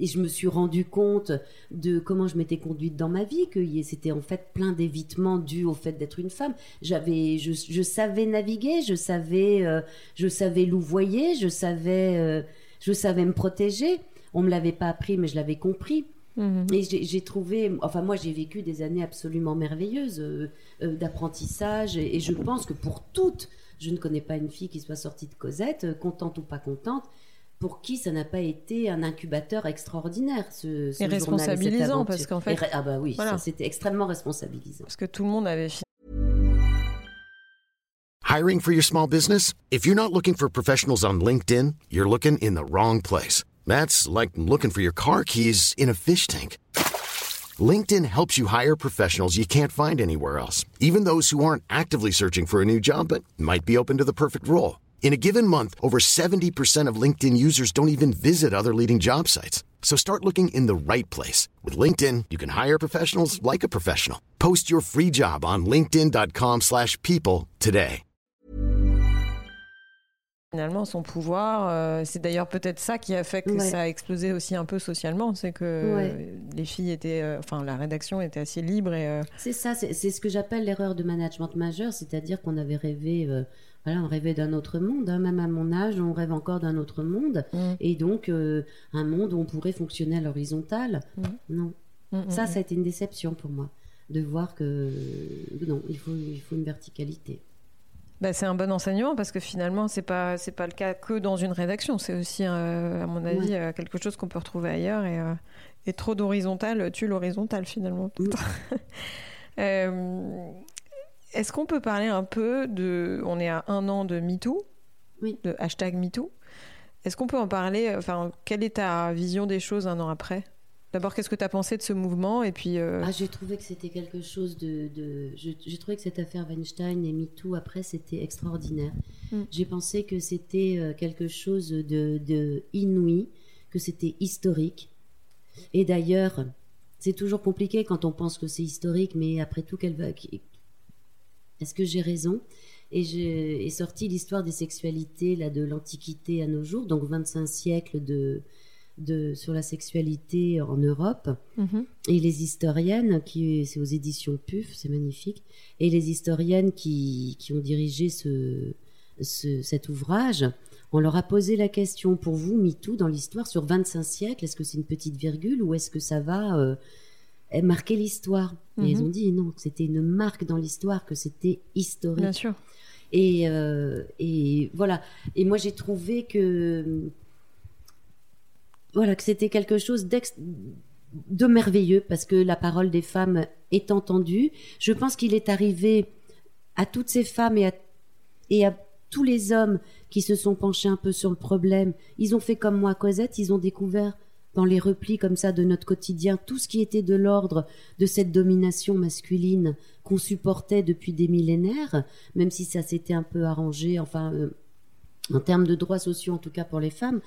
et je me suis rendu compte de comment je m'étais conduite dans ma vie, que c'était en fait plein d'évitements dus au fait d'être une femme. J'avais, je, savais naviguer, je savais, euh, je savais louvoyer, je savais, euh, je savais me protéger. On me l'avait pas appris, mais je l'avais compris. Mhm. Et j'ai trouvé, enfin moi j'ai vécu des années absolument merveilleuses euh, d'apprentissage et, et, je pense que pour toutes, je ne connais pas une fille qui soit sortie de Cosette, contente ou pas contente, pour qui ça n'a pas été un incubateur extraordinaire, ce, ce et responsabilisant parce qu'en fait, ah bah oui, c'était extrêmement responsabilisant. Parce que tout le monde avait. Hiring for your small business? If you're not looking for professionals on LinkedIn, you're looking in the wrong place. That's like looking for your car keys in a fish tank. LinkedIn helps you hire professionals you can't find anywhere else, even those who aren't actively searching for a new job but might be open to the perfect role. In a given month, over 70% of LinkedIn users don't even visit other leading job sites. So start looking in the right place. With LinkedIn, you can hire professionals like a professional. Post your free job on linkedin.com slash people today. Finalement, son pouvoir, euh, c'est d'ailleurs peut-être ça qui a fait que ouais. ça a explosé aussi un peu socialement. C'est que ouais. les filles étaient... Euh, enfin, la rédaction était assez libre et... Euh... C'est ça, c'est ce que j'appelle l'erreur de management majeur, c'est-à-dire qu'on avait rêvé euh, voilà, on rêvait d'un autre monde, hein. même à mon âge, on rêve encore d'un autre monde, mm. et donc euh, un monde où on pourrait fonctionner à l'horizontale. Mm. Non, mm, ça, ça a été une déception pour moi, de voir que non, il faut, il faut une verticalité. Bah, c'est un bon enseignement parce que finalement, c'est pas c'est pas le cas que dans une rédaction. C'est aussi, euh, à mon avis, ouais. euh, quelque chose qu'on peut retrouver ailleurs. Et, euh, et trop d'horizontal tue l'horizontal finalement. euh, est-ce qu'on peut parler un peu de. On est à un an de MeToo, oui. de hashtag MeToo. Est-ce qu'on peut en parler Enfin, quelle est ta vision des choses un an après? D'abord, qu'est-ce que tu as pensé de ce mouvement et puis euh... ah, J'ai trouvé que c'était quelque chose de. de... J'ai trouvé que cette affaire Weinstein et MeToo, après, c'était extraordinaire. Mm. J'ai pensé que c'était euh, quelque chose de, de inouï, que c'était historique. Et d'ailleurs, c'est toujours compliqué quand on pense que c'est historique, mais après tout, quelle va, est-ce que j'ai raison? Et j'ai sorti l'histoire des sexualités là, de l'Antiquité à nos jours, donc 25 siècles de, de, sur la sexualité en Europe. Mm-hmm. Et les historiennes, qui c'est aux éditions PUF, c'est magnifique, et les historiennes qui, qui ont dirigé ce, ce, cet ouvrage, on leur a posé la question, pour vous, MeToo, dans l'histoire, sur 25 siècles, est-ce que c'est une petite virgule ou est-ce que ça va... Euh, marquer l'histoire. Mm -hmm. Et ils ont dit non, que c'était une marque dans l'histoire, que c'était historique. Bien sûr. Et, euh, et voilà. Et moi, j'ai trouvé que voilà que c'était quelque chose de merveilleux parce que la parole des femmes est entendue. Je pense qu'il est arrivé à toutes ces femmes et à, et à tous les hommes qui se sont penchés un peu sur le problème. Ils ont fait comme moi, Cosette, ils ont découvert dans les replis comme ça de notre quotidien, tout ce qui était de l'ordre de cette domination masculine qu'on supportait depuis des millénaires, même si ça s'était un peu arrangé, enfin, euh, en termes de droits sociaux en tout cas pour les femmes.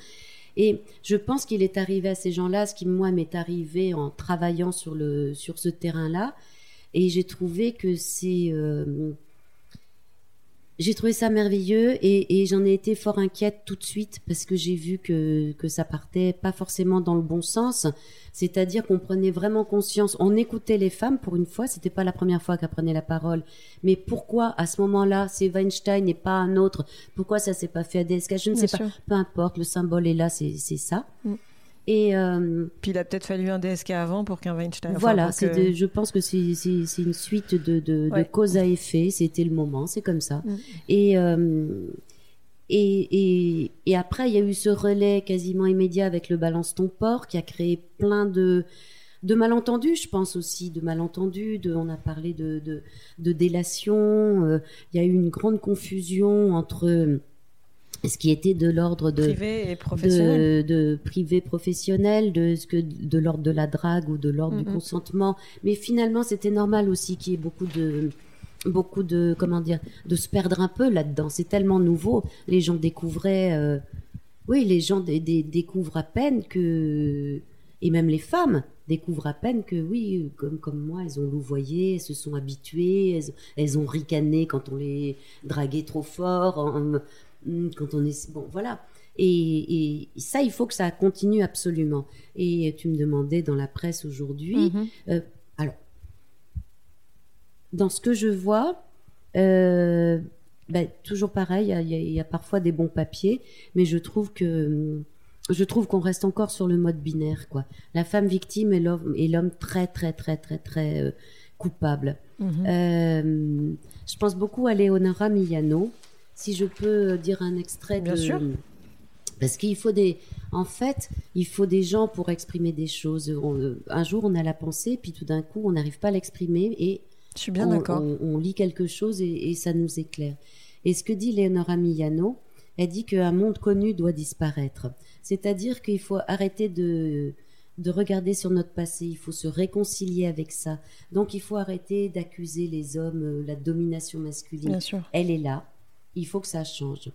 Et je pense qu'il est arrivé à ces gens-là ce qui, moi, m'est arrivé en travaillant sur, le, sur ce terrain-là. Et j'ai trouvé que c'est... Euh, j'ai trouvé ça merveilleux et, et j'en ai été fort inquiète tout de suite parce que j'ai vu que, que ça partait pas forcément dans le bon sens. C'est-à-dire qu'on prenait vraiment conscience, on écoutait les femmes pour une fois, c'était pas la première fois qu'elles prenaient la parole. Mais pourquoi à ce moment-là, c'est Weinstein et pas un autre? Pourquoi ça s'est pas fait à DSK Je ne Bien sais sûr. pas. Peu importe, le symbole est là, c'est ça. Mm. Et euh, puis il a peut-être fallu un DSK avant pour qu'un Weinstein. Voilà, enfin, que... de, je pense que c'est une suite de, de, ouais. de, cause à effet. C'était le moment, c'est comme ça. Mm. Et, euh, et, et, et, après, il y a eu ce relais quasiment immédiat avec le balance ton port qui a créé plein de de malentendus, je pense aussi, de malentendus. De, on a parlé de, de, de délation. Euh, il y a eu une grande confusion entre ce qui était de l'ordre de privé et professionnel, de, de, privé professionnel, de ce que de l'ordre de la drague ou de l'ordre mm -hmm. du consentement. Mais finalement, c'était normal aussi qu'il y ait beaucoup de beaucoup de comment dire de se perdre un peu là-dedans. C'est tellement nouveau. Les gens découvraient, euh, oui, les gens découvrent à peine que et même les femmes découvrent à peine que oui, comme, comme moi, elles ont louvoyé, elles se sont habituées, elles, elles ont ricané quand on les draguait trop fort. En, quand on est bon, voilà. Et, ça, il faut que ça continue absolument. Et tu me demandais dans la presse aujourd'hui. Mhm. Euh, alors, dans ce que je vois, euh, ben, toujours pareil, il y, a parfois des bons papiers, mais je trouve que je trouve qu'on reste encore sur le mode binaire, quoi. La femme victime et l'homme très très très très très euh, coupable. Mhm. je pense beaucoup à Leonora Milano. Si je peux dire un extrait Bien de, sûr. Parce qu'il faut des, en fait, il faut des gens pour exprimer des choses. un jour, on a la pensée, puis tout d'un coup, on n'arrive pas à l'exprimer et je suis bien on, d'accord. On, lit quelque chose et, ça nous éclaire. Et ce que dit Leonora Millano, elle dit qu'un monde connu doit disparaître. C'est-à-dire qu'il faut arrêter de, de regarder sur notre passé, il faut se réconcilier avec ça. Donc il faut arrêter d'accuser les hommes, euh, la domination masculine. Bien sûr. Elle est là, il faut que ça change.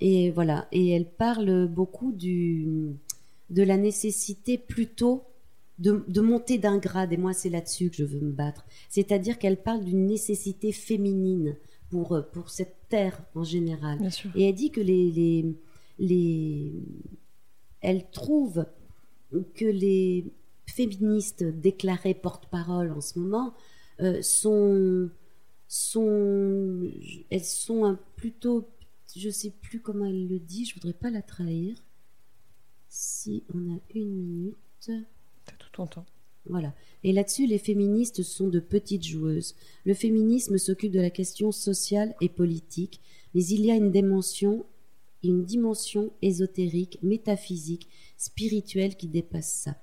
Et voilà. Et elle parle beaucoup du, de la nécessité plutôt de, de monter d'un grade. Et moi, c'est là-dessus que je veux me battre. C'est-à-dire qu'elle parle d'une nécessité féminine pour, pour cette terre en général. Et elle dit que les, les, les, elle trouve que les féministes déclarées porte-parole en ce moment euh, sont, sont, elles sont un, plutôt je sais plus comment elle le dit, je voudrais pas la trahir. Si on a une minute. T'as tout ton temps. Voilà. Et là-dessus, les féministes sont de petites joueuses. Le féminisme s'occupe de la question sociale et politique, mais il y a une dimension, une dimension ésotérique, métaphysique, spirituelle qui dépasse ça.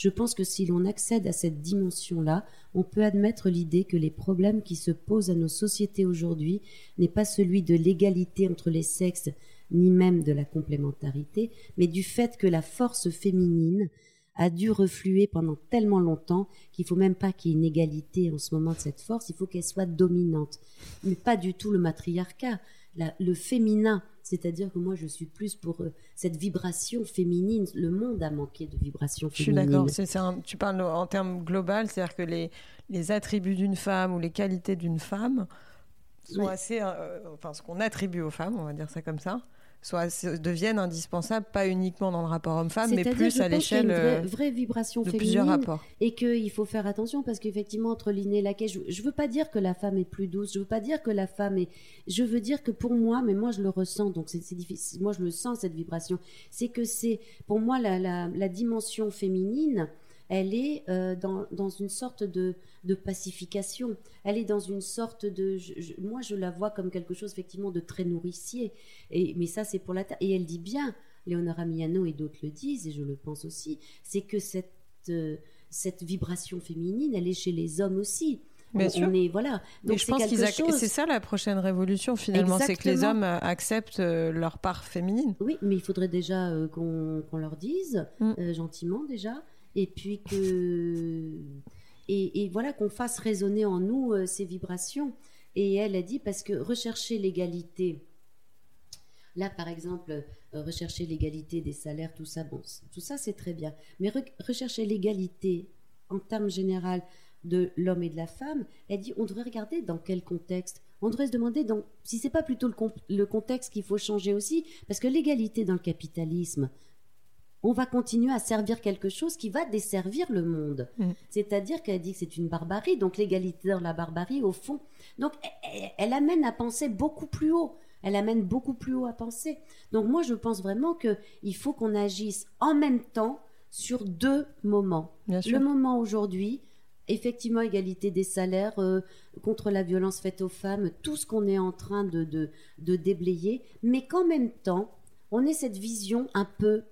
Je pense que si l'on accède à cette dimension-là, on peut admettre l'idée que les problèmes qui se posent à nos sociétés aujourd'hui n'est pas celui de l'égalité entre les sexes, ni même de la complémentarité, mais du fait que la force féminine a dû refluer pendant tellement longtemps qu'il faut même pas qu'il y ait une égalité en ce moment de cette force, il faut qu'elle soit dominante. Mais pas du tout le matriarcat le féminin. C'est-à-dire que moi, je suis plus pour euh, cette vibration féminine. Le monde a manqué de vibration féminine. Je suis d'accord. Tu parles en termes global, c'est-à-dire que les, les attributs d'une femme ou les qualités d'une femme sont assez. Euh, enfin, ce qu'on attribue aux femmes, on va dire ça comme ça, soit deviennent indispensables, pas uniquement dans le rapport homme-femme, mais plus à l'échelle vraie, vraie vibration de féminine plusieurs rapports. Et qu'il faut faire attention parce qu'effectivement, entre l'inné et la je, je veux pas dire que la femme est plus douce, je veux pas dire que la femme est. Je veux dire que pour moi, mais moi je le ressens, donc c'est difficile. Moi je le sens cette vibration. C'est que c'est pour moi la, la, la dimension féminine elle est euh, dans, dans, une sorte de, de, pacification. Elle est dans une sorte de... moi, je la vois comme quelque chose, effectivement, de très nourricier. Et, mais ça, c'est pour la terre. Et elle dit bien, Léonora Miano et d'autres le disent, et je le pense aussi, c'est que cette, euh, cette vibration féminine, elle est chez les hommes aussi. Bien sûr. On est, voilà. Donc je pense que c'est ça la prochaine révolution finalement, c'est que les hommes euh, acceptent leur part féminine. Oui, mais il faudrait déjà qu'on leur dise mm. gentiment déjà et puis que et, voilà qu'on fasse résonner en nous euh, ces vibrations. Et elle a dit parce que rechercher l'égalité, là par exemple, euh, rechercher l'égalité des salaires, tout ça, bon, tout ça c'est très bien. Mais rechercher l'égalité en termes général de l'homme et de la femme, elle dit on devrait regarder dans quel contexte. On devrait se demander donc, si c'est pas plutôt le contexte qu'il faut changer aussi, parce que l'égalité dans le capitalisme, on va continuer à servir quelque chose qui va desservir le monde. Mm. C'est-à-dire qu'elle dit que c'est une barbarie, donc l'égalité dans la barbarie, au fond. Donc elle, amène à penser beaucoup plus haut. Elle amène beaucoup plus haut à penser. Donc moi, je pense vraiment qu'il faut qu'on agisse en même temps sur deux moments. Le moment aujourd'hui, effectivement, égalité des salaires, euh, contre la violence faite aux femmes, tout ce qu'on est en train de, de déblayer, mais qu'en même temps, on ait cette vision un peu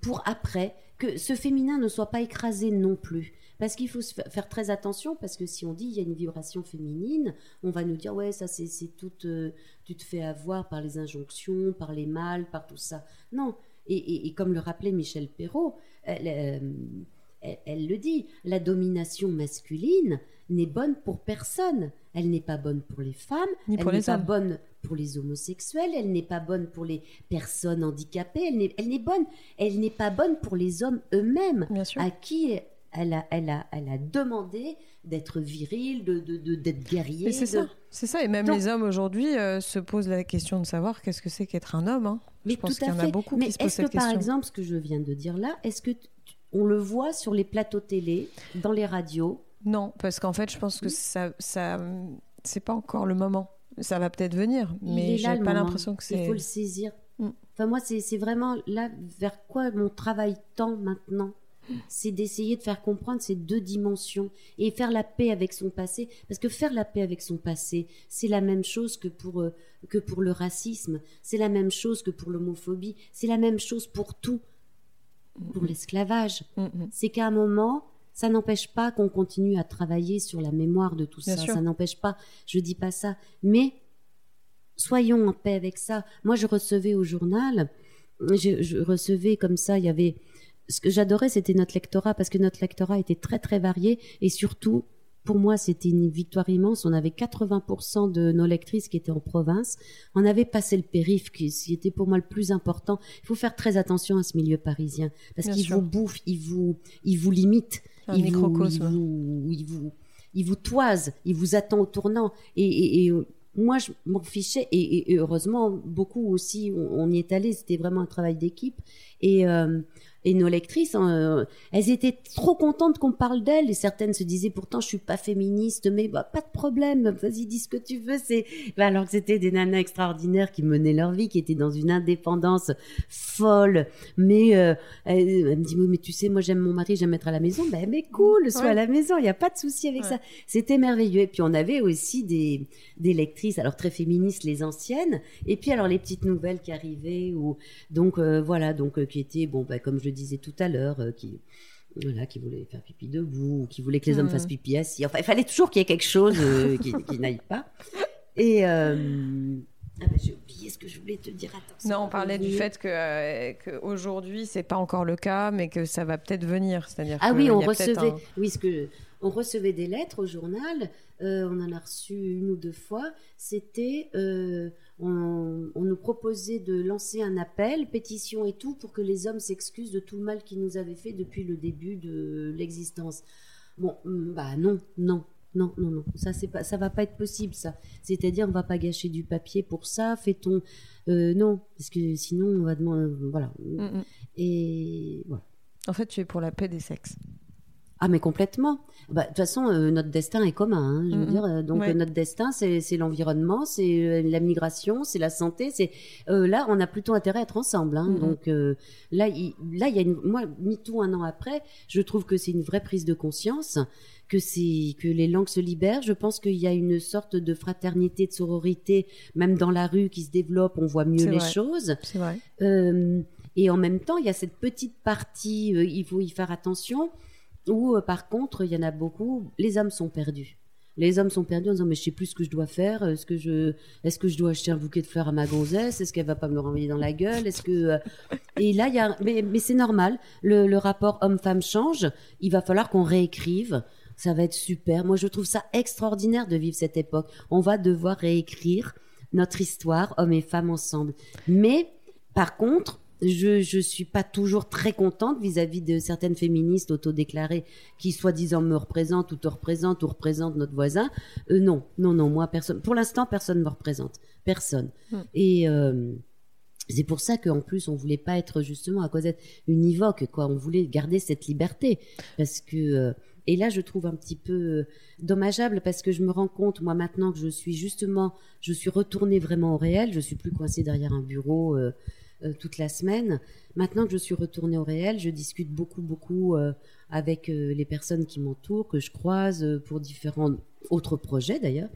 pour après que ce féminin ne soit pas écrasé non plus. Parce qu'il faut faire très attention, parce que si on dit il y a une vibration féminine, on va nous dire ouais, ça c'est tout, euh, tu te fais avoir par les injonctions, par les mâles, par tout ça. Non. Et, comme le rappelait Michel Perrault, elle, euh, elle, le dit, la domination masculine n'est bonne pour personne. Elle n'est pas bonne pour les femmes, Ni elle n'est pas bonne pour les homosexuels, elle n'est pas bonne pour les personnes handicapées, elle n'est bonne, elle n'est pas bonne pour les hommes eux-mêmes, à qui elle a, elle a, elle a demandé d'être viril, de, de, d'être guerrier. Mais c'est de- ça, c'est ça. Et même Donc- les hommes aujourd'hui euh, se posent la question de savoir qu'est-ce que c'est qu'être un homme. hein. Mais Je pense tout à qu'il y en a beaucoup Mais qui se posent est-ce cette que par question. exemple, ce que je viens de dire là, est-ce que t- on le voit sur les plateaux télé, dans les radios Non, parce qu'en fait, je pense que ça, ça, c'est pas encore le moment. Ça va peut-être venir, Il mais j'ai pas l'impression que Il c'est. faut le saisir. Mm. Enfin, moi, c'est vraiment là vers quoi mon travail tend maintenant. C'est d'essayer de faire comprendre ces deux dimensions et faire la paix avec son passé. Parce que faire la paix avec son passé, c'est la même chose que pour, euh, que pour le racisme, c'est la même chose que pour l'homophobie, c'est la même chose pour tout, pour l'esclavage. Mm. C'est qu'à un moment, ça n'empêche pas qu'on continue à travailler sur la mémoire de tout Bien ça. sûr. Ça n'empêche pas, je dis pas ça. Mais soyons en paix avec ça. Moi, je recevais au journal, je, je recevais comme ça, il y avait. Ce que j'adorais, c'était notre lectorat, parce que notre lectorat était très, très varié. Et surtout, pour moi, c'était une victoire immense. On avait 80% de nos lectrices qui étaient en province. On avait passé le périph, qui était pour moi le plus important. Il faut faire très attention à ce milieu parisien, parce qu'il vous bouffe, il vous, il vous limite, Un il vous, il vous, il vous, il vous toise, il vous attend au tournant. Et, et- et, euh, moi, je m'en fichais. Et, et- et heureusement, beaucoup aussi, on, on y est allé. C'était vraiment un travail d'équipe. Et, euh, et nos lectrices, hein, euh, elles étaient trop contentes qu'on parle d'elles. Et certaines se disaient, pourtant, je suis pas féministe, mais bah, pas de problème. Vas-y, dis ce que tu veux. C'est bah, alors que c'était des nanas extraordinaires qui menaient leur vie, qui étaient dans une indépendance folle. Mais euh, elle, elle me dit, mais tu sais, moi j'aime mon mari, j'aime être à la maison. Ben, mais cool, sois Ouais. à la maison. Il n'y a pas de souci avec Ouais. ça. C'était merveilleux. Et puis on avait aussi des, des lectrices, alors très féministes, les anciennes, et puis alors les petites nouvelles qui arrivaient, ou donc euh, voilà, donc euh, qui étaient bon, bah, comme je le disais tout à l'heure, euh, qui voilà, qui voulaient faire pipi debout, ou qui voulaient que les hommes Mhm. fassent pipi assis. Enfin, il fallait toujours qu'il y ait quelque chose euh, qui, qui n'aille pas. Et euh, ah bah, j'ai oublié ce que je voulais te dire. Attends, Non, on parlait du fait que, euh, que aujourd'hui c'est pas encore le cas, mais que ça va peut-être venir. C'est-à-dire Ah que oui, on recevait, un- oui, ce que on recevait des lettres au journal. euh, on en a reçu une ou deux fois. C'était, euh, on, on nous proposait de lancer un appel, pétition et tout, pour que les hommes s'excusent de tout le mal qu'ils nous avaient fait depuis le début de l'existence. Bon, hum, bah non, non. Non, non, non, ça c'est pas, ça va pas être possible, ça. C'est-à-dire, on va pas gâcher du papier pour ça. Fait-on, euh, non, parce que sinon, on va demander, voilà. Mm, mm. Et voilà. En fait, tu es pour la paix des sexes. Ah mais complètement. Bah, De toute façon, euh, notre destin est commun. hein, je veux dire, euh, donc Ouais. euh, notre destin, c'est l'environnement, c'est la migration, c'est la santé. C'est euh, là, on a plutôt intérêt à être ensemble. hein. Donc euh, là, il, là, il y a une, moi, MeToo un an après, je trouve que c'est une vraie prise de conscience, que c'est que les langues se libèrent. Je pense qu'il y a une sorte de fraternité, de sororité, même dans la rue, qui se développe. On voit mieux les vrai. choses. C'est vrai. Euh, et en même temps, il y a cette petite partie, il faut y faire attention, où euh, par contre, il y en a beaucoup, les hommes sont perdus. Les hommes sont perdus en disant mais je sais plus ce que je dois faire. Est-ce que je, est-ce que je dois acheter un bouquet de fleurs à ma gonzesse Est-ce qu'elle va pas me le renvoyer dans la gueule Est-ce que euh, et là il y a, mais, mais c'est normal. Le, le rapport homme-femme change. Il va falloir qu'on réécrive. Ça va être super. Moi je trouve ça extraordinaire de vivre cette époque. On va devoir réécrire notre histoire, hommes et femmes ensemble. Mais par contre, je je suis pas toujours très contente vis-à-vis de certaines féministes autodéclarées qui soi-disant me représentent ou te représentent ou représentent notre voisin. Euh, non, non, non, moi personne. Pour l'instant, personne me représente, personne. Hmm. Et euh, c'est pour ça qu'en plus on voulait pas être justement à cause d'être univoque, quoi. On voulait garder cette liberté parce que euh, et là je trouve un petit peu dommageable parce que je me rends compte moi maintenant que je suis justement, je suis retournée vraiment au réel. Je suis plus coincée derrière un bureau. euh, euh, toute la semaine. Maintenant que je suis retournée au réel, je discute beaucoup, beaucoup euh, avec euh, les personnes qui m'entourent, que je croise pour différents autres projets d'ailleurs.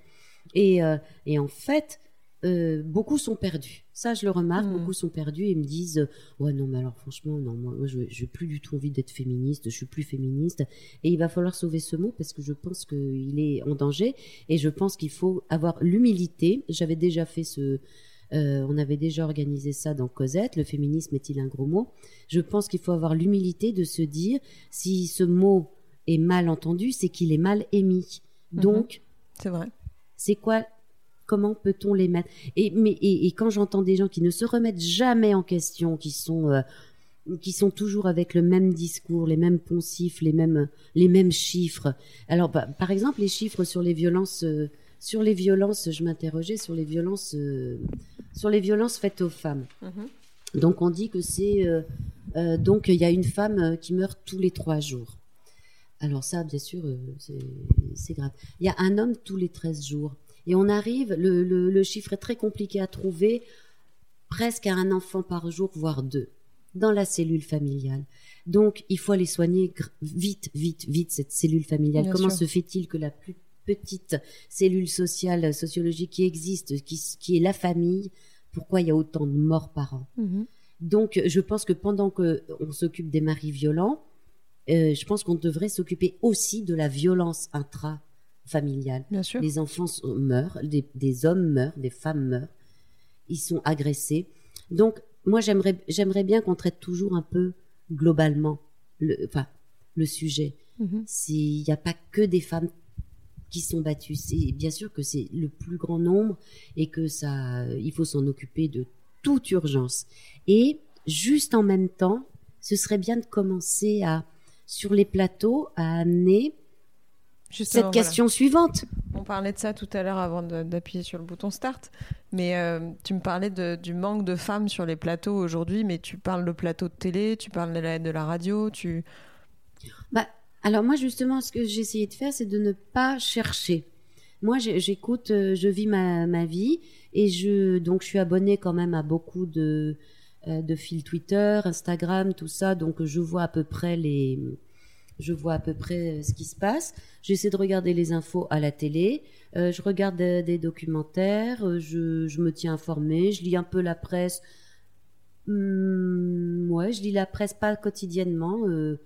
Et, et en fait, beaucoup sont perdus. Ça, je le remarque, Mm. beaucoup sont perdus et me disent Ouais, non, mais alors franchement, non, moi, moi, je n'ai plus du tout envie d'être féministe, je suis plus féministe. Et il va falloir sauver ce mot parce que je pense qu'il est en danger et je pense qu'il faut avoir l'humilité. J'avais déjà fait ce. Euh, on avait déjà organisé ça dans Cosette. Le féminisme est-il un gros mot? Je pense qu'il faut avoir l'humilité de se dire si ce mot est mal entendu, c'est qu'il est mal émis. Mhm. Donc, C'est vrai. c'est quoi Comment peut-on les mettre? Et, mais, et, et quand j'entends des gens qui ne se remettent jamais en question, qui sont euh, qui sont toujours avec le même discours, les mêmes poncifs, les mêmes, les mêmes chiffres. Alors, bah, par exemple, les chiffres sur les violences, euh, sur les violences, je m'interrogeais sur les violences, euh, sur les violences faites aux femmes. Mhm. Donc, on dit que c'est, euh, euh, donc il y a une femme qui meurt tous les trois jours. Alors ça, bien sûr, c'est- grave. Il y a un homme tous les 13 jours. Et on arrive, le, le- le chiffre est très compliqué à trouver, presque à un enfant par jour, voire deux, dans la cellule familiale. Donc, il faut aller soigner vite, vite, vite cette cellule familiale. Bien Comment sûr. se fait-il que la plus petite cellule sociale, sociologique qui existe, qui, est la famille, pourquoi il y a autant de morts par an Mhm. donc, je pense que pendant que on s'occupe des maris violents, euh, je pense qu'on devrait s'occuper aussi de la violence intrafamiliale. Bien sûr. Les enfants sont- meurent, des, des hommes meurent, des femmes meurent, ils sont agressés. Donc, moi, j'aimerais, j'aimerais bien qu'on traite toujours un peu globalement le, enfin, le sujet. Mhm. S'il n'y a pas que des femmes qui sont battues, c'est bien sûr que c'est le plus grand nombre et que ça, il faut s'en occuper de toute urgence. Et juste en même temps, ce serait bien de commencer à, sur les plateaux, à amener Justement, cette voilà. question suivante. On parlait de ça tout à l'heure avant d'appuyer sur le bouton start, mais euh, tu me parlais de- du manque de femmes sur les plateaux aujourd'hui, mais tu parles de plateau de télé, tu parles de la, de la radio, tu... Bah, alors moi justement, ce que j'ai essayé de faire, c'est de ne pas chercher. Moi, j'écoute, euh, je vis ma, ma vie et je donc je suis abonnée quand même à beaucoup de euh, de fils Twitter, Instagram, tout ça. Donc je vois à peu près les je vois à peu près euh, ce qui se passe. J'essaie de regarder les infos à la télé. Je regarde des, documentaires. Je, je me tiens informée. Je lis un peu la presse. Hum, ouais, je lis la presse pas quotidiennement. euh,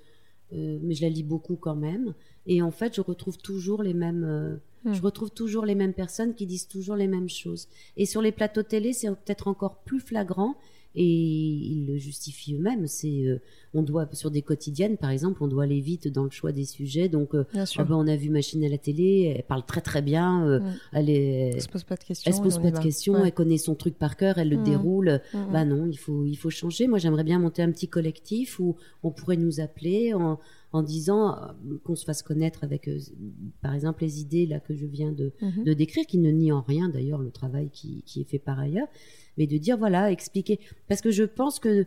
euh, mais je la lis beaucoup quand même. Et en fait, je retrouve toujours les mêmes, euh, Hmm. je retrouve toujours les mêmes personnes qui disent toujours les mêmes choses. Et sur les plateaux télé, c'est peut-être encore plus flagrant. Et ils le justifient eux-mêmes. C'est, euh, on doit sur des quotidiennes, par exemple, on doit aller vite dans le choix des sujets. Donc, euh, Bien ah ben, on a vu Machine à la télé, elle parle très très bien. euh, Mm. Elle est, Elle se pose pas de questions. elle se pose pas de questions, Ouais. elle connaît son truc par cœur, elle le Mhm. déroule. Mhm. Bah non, il faut, il faut changer. Moi, j'aimerais bien monter un petit collectif où on pourrait nous appeler en, en disant euh, qu'on se fasse connaître avec, euh, par exemple, les idées là que je viens de, Mhm. de décrire, qui ne nie en rien d'ailleurs le travail qui, qui est fait par ailleurs, mais de dire voilà, expliquer. Parce que je pense que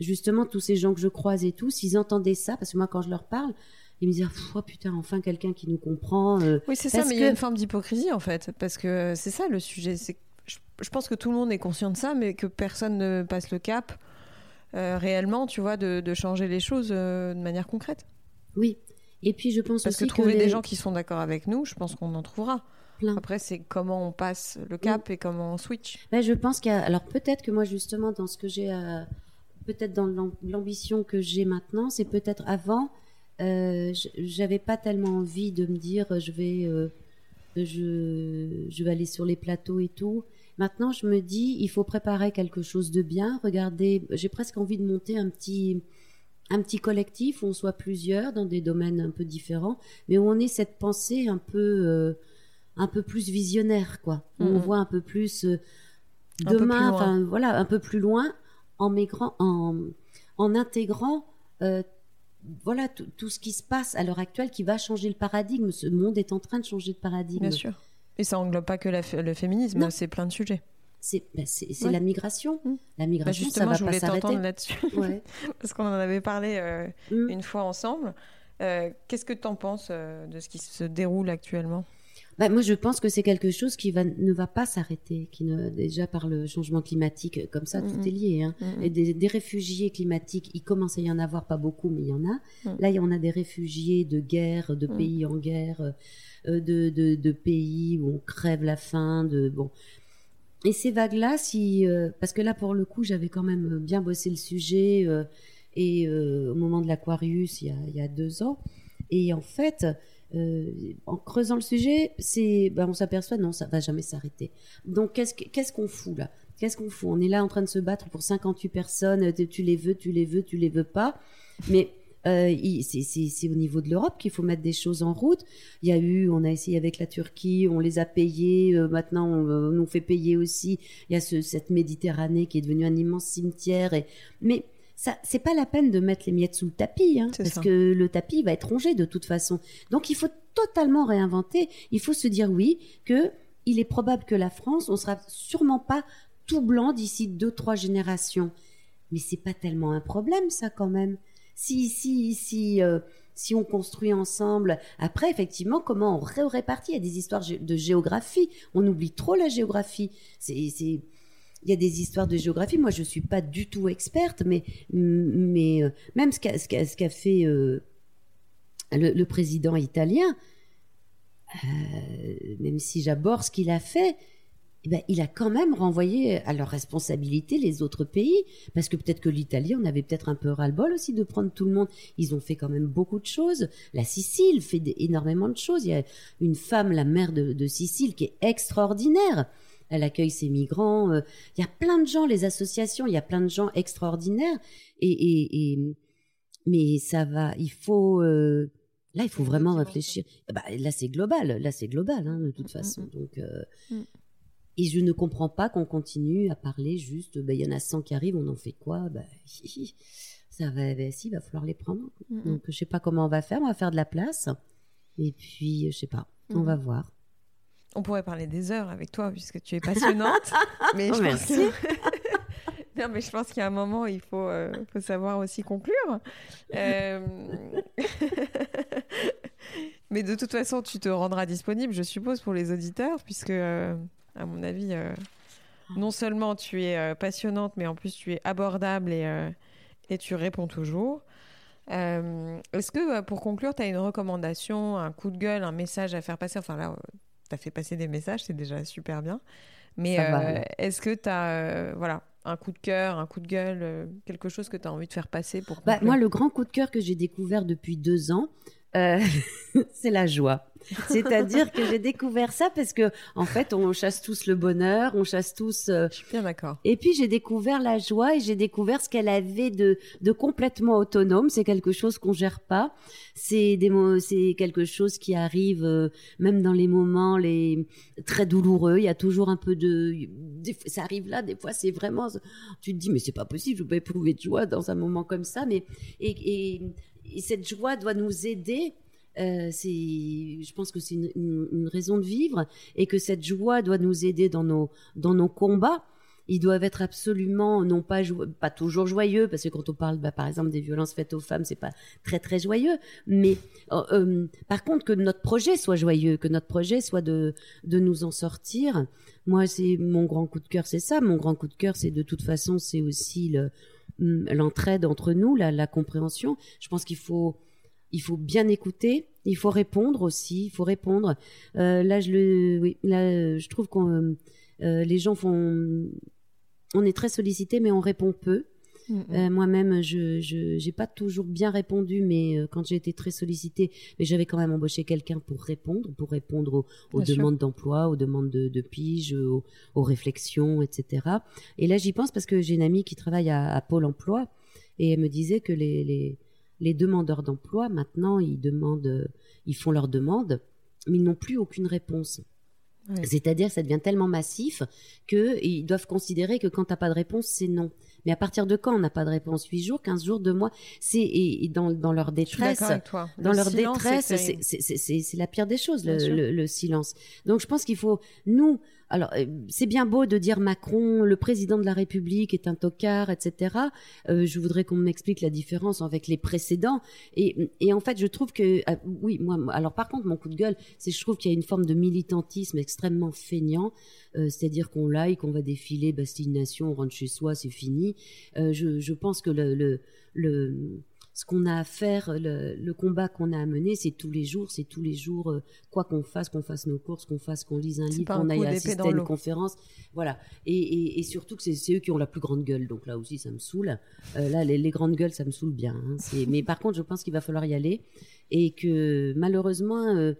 justement tous ces gens que je croise et tout, s'ils entendaient ça, parce que moi quand je leur parle, ils me disent oh putain enfin quelqu'un qui nous comprend. euh, Oui, c'est ça, mais il y a une forme d'hypocrisie en fait, parce que c'est ça le sujet. C'est je, je pense que tout le monde est conscient de ça, mais que personne ne passe le cap euh, réellement, tu vois, de, de changer les choses euh, de manière concrète. Oui. Et puis je pense Parce aussi que trouver les- des gens qui sont d'accord avec nous, je pense qu'on en trouvera. plein. Après, c'est comment on passe le cap et comment on switch. Ben, je pense qu'il y a. Alors peut-être que moi justement dans ce que j'ai, euh, peut-être dans l'am- l'ambition que j'ai maintenant, c'est peut-être avant, euh, j'avais pas tellement envie de me dire je vais, euh, je, je vais aller sur les plateaux et tout. Maintenant, je me dis il faut préparer quelque chose de bien. Regardez, j'ai presque envie de monter un petit un petit collectif où on soit plusieurs dans des domaines un peu différents, mais où on ait cette pensée un peu euh, un peu plus visionnaire, quoi. On Mhm. voit un peu plus euh, demain, enfin voilà, un peu plus loin, en migrant, en, en intégrant, euh, voilà tout, ce qui se passe à l'heure actuelle qui va changer le paradigme. Ce monde est en train de changer de paradigme. Bien sûr. Et ça englobe pas que la le féminisme, c'est plein de sujets. C'est Ouais. la migration. Mm. La Bah, migration, ça justement, va je voulais t'entendre là-dessus, Ouais. parce qu'on en avait parlé euh, Mm. une fois ensemble. Euh, Qu'est-ce que tu en penses euh, de ce qui se déroule actuellement? Bah, moi, je pense que c'est quelque chose qui va, ne va pas s'arrêter, qui ne, déjà par le changement climatique, comme ça, Mhm. tout est lié. Hein. Et des, des réfugiés climatiques, il commence à y en avoir, pas beaucoup, mais il y en a. Là, il y en a des réfugiés de guerre, de pays en guerre, de, de, de pays où on crève la faim, de bon. Et ces vagues-là, si, euh, parce que là, pour le coup, j'avais quand même bien bossé le sujet, euh, et euh, au moment de l'Aquarius, il, y a- deux ans, et en fait, en creusant le sujet, c'est, ben, on s'aperçoit non, ça va jamais s'arrêter. Donc, qu'est-ce que- qu'est-ce qu'on fout là? Qu'est-ce qu'on fout? On est là en train de se battre pour 58 personnes. Tu les veux, tu les veux, tu les veux pas. Mais euh, c'est- au niveau de l'Europe qu'il faut mettre des choses en route. Il y a eu, on a essayé avec la Turquie, on les a payés. euh, maintenant, on, euh, on nous fait payer aussi. Il y a ce- cette Méditerranée qui est devenue un immense cimetière. Et, mais ça, c'est pas la peine de mettre les miettes sous le tapis, hein, parce que le tapis va être rongé de toute façon. Donc il faut totalement réinventer. Il faut se dire oui que il est probable que la France, on sera sûrement pas tout blanc d'ici deux trois générations. Mais c'est pas tellement un problème ça quand même. Si si si euh, si on construit ensemble. Après, effectivement, comment on répartit Il y a des histoires de géographie. On oublie trop la géographie. C'est il y a des histoires de géographie. Moi, je suis pas du tout experte, mais, mais euh, même ce qu'a, fait euh, le, président italien, même si j'aborde ce qu'il a fait, eh ben, il a quand même renvoyé à leur responsabilité les autres pays, parce que peut-être que l'Italie, on avait peut-être un peu ras-le-bol aussi de prendre tout le monde. Ils ont fait quand même beaucoup de choses. La Sicile fait énormément de choses. Il y a une femme, la mère de Sicile, qui est extraordinaire elle accueille ses migrants. Euh, il y a plein de gens, les associations, il y a plein de gens extraordinaires. Et, mais ça va, il faut. Euh, là, il faut vraiment réfléchir. Bah, là, c'est global. Là, c'est global, hein, de toute mm, mm, façon. Mm. Donc, euh, Et je ne comprends pas qu'on continue à parler juste. Bah, il y en a 100 qui arrivent, on en fait quoi? Bah, Ça va, bah, si, il va falloir les prendre. Donc, je sais pas comment on va faire. On va faire de la place. Et puis, je sais pas. On va voir. On pourrait parler des heures avec toi puisque tu es passionnante. mais je pense non, mais je pense qu'il y a un moment où il faut, euh, faut savoir aussi conclure. Euh, mais de toute façon, tu te rendras disponible, je suppose, pour les auditeurs, puisque, euh, à mon avis, non seulement tu es passionnante, mais en plus tu es abordable et, et tu réponds toujours. Est-ce que, pour conclure, tu as une recommandation, un coup de gueule, un message à faire passer? Enfin là, tu as fait passer des messages, c'est déjà super bien. Mais euh, est-ce que tu as euh, voilà, un coup de cœur, un coup de gueule, euh, quelque chose que tu as envie de faire passer pour bah, Moi, le grand coup de cœur que j'ai découvert depuis deux ans, c'est la joie. C'est-à-dire que j'ai découvert ça parce que, en fait, on chasse tous le bonheur, on chasse tous. Je suis bien d'accord. Et puis j'ai découvert la joie et j'ai découvert ce qu'elle avait de, de complètement autonome. C'est quelque chose qu'on gère pas. C'est des c'est quelque chose qui arrive euh, même dans les moments les très douloureux. Il y a toujours un peu de, ça arrive là. Des fois, c'est vraiment, tu te dis mais c'est pas possible. Je pas éprouver de joie dans un moment comme ça. Mais et, et cette joie doit nous aider euh, je pense que c'est une, raison de vivre et que cette joie doit nous aider dans nos, dans nos combats. Ils doivent être absolument, non pas, pas toujours joyeux, parce que quand on parle, bah, par exemple, des violences faites aux femmes, c'est pas très très joyeux. Mais euh, euh, par contre, que notre projet soit joyeux, que notre projet soit de, de nous en sortir. Moi, c'est mon grand coup de cœur, c'est ça. Mon grand coup de cœur, c'est de toute façon, c'est aussi le, l'entraide entre nous, la, la compréhension. Je pense qu'il faut il faut bien écouter, il faut répondre aussi, il faut répondre. Euh, là, je le, oui, là, je trouve qu'on, euh, les gens font, on est très sollicité, mais on répond peu. Mm, mm. Euh, moi-même, je n'ai pas toujours bien répondu, mais quand j'ai été très sollicitée, mais j'avais quand même embauché quelqu'un pour répondre, pour répondre aux, demandes d'emploi, aux demandes de, pige, aux, réflexions, etc. Et là, j'y pense parce que j'ai une amie qui travaille à, Pôle Emploi et elle me disait que les, les demandeurs d'emploi, maintenant, ils demandent, euh, ils font leur demande, mais ils n'ont plus aucune réponse. C'est-à-dire que ça devient tellement massif qu'ils doivent considérer que quand tu n'as pas de réponse, c'est non. Mais à partir de quand on n'a pas de réponse? 8 jours, 15 jours, 2 mois? C'est et, dans, dans, leur détresse, dans leur détresse, c'est la pire des choses, le, le, silence. Donc je pense qu'il faut nous. Alors euh, c'est bien beau de dire Macron, le président de la République est un tocard, etc. Euh, je voudrais qu'on m'explique la différence avec les précédents. Et, en fait, je trouve que euh, oui, moi. Alors par contre, mon coup de gueule, c'est je trouve qu'il y a une forme de militantisme extrêmement feignant. C'est-à-dire qu'on like, on va défiler, Bastille Nation, on rentre chez soi, c'est fini. Je, pense que le, ce qu'on a à faire, le, combat qu'on a à mener, c'est tous les jours, c'est tous les jours, euh, quoi qu'on fasse, qu'on fasse nos courses, qu'on fasse, qu'on lise un livre, qu'on aille assister à une conférence, voilà. Et, surtout que c'est eux qui ont la plus grande gueule, donc là aussi ça me saoule. là, les, grandes gueules, ça me saoule bien. Hein. Mais par contre, je pense qu'il va falloir y aller et que malheureusement,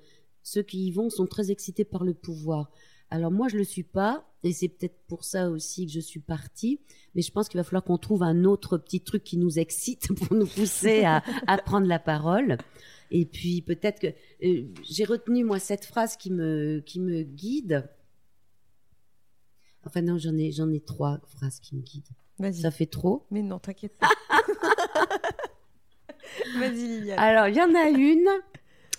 ceux qui y vont sont très excités par le pouvoir. Alors moi, je le suis pas, et c'est peut-être pour ça aussi que je suis partie. Mais je pense qu'il va falloir qu'on trouve un autre petit truc qui nous excite pour nous pousser à, prendre la parole. Et puis peut-être que euh, j'ai retenu moi cette phrase qui me qui me guide. Enfin non, j'en ai j'en ai trois phrases qui me guident. Vas-y. Ça fait trop. Mais non, t'inquiète pas. Vas-y, Liliane. Alors, il y en a une.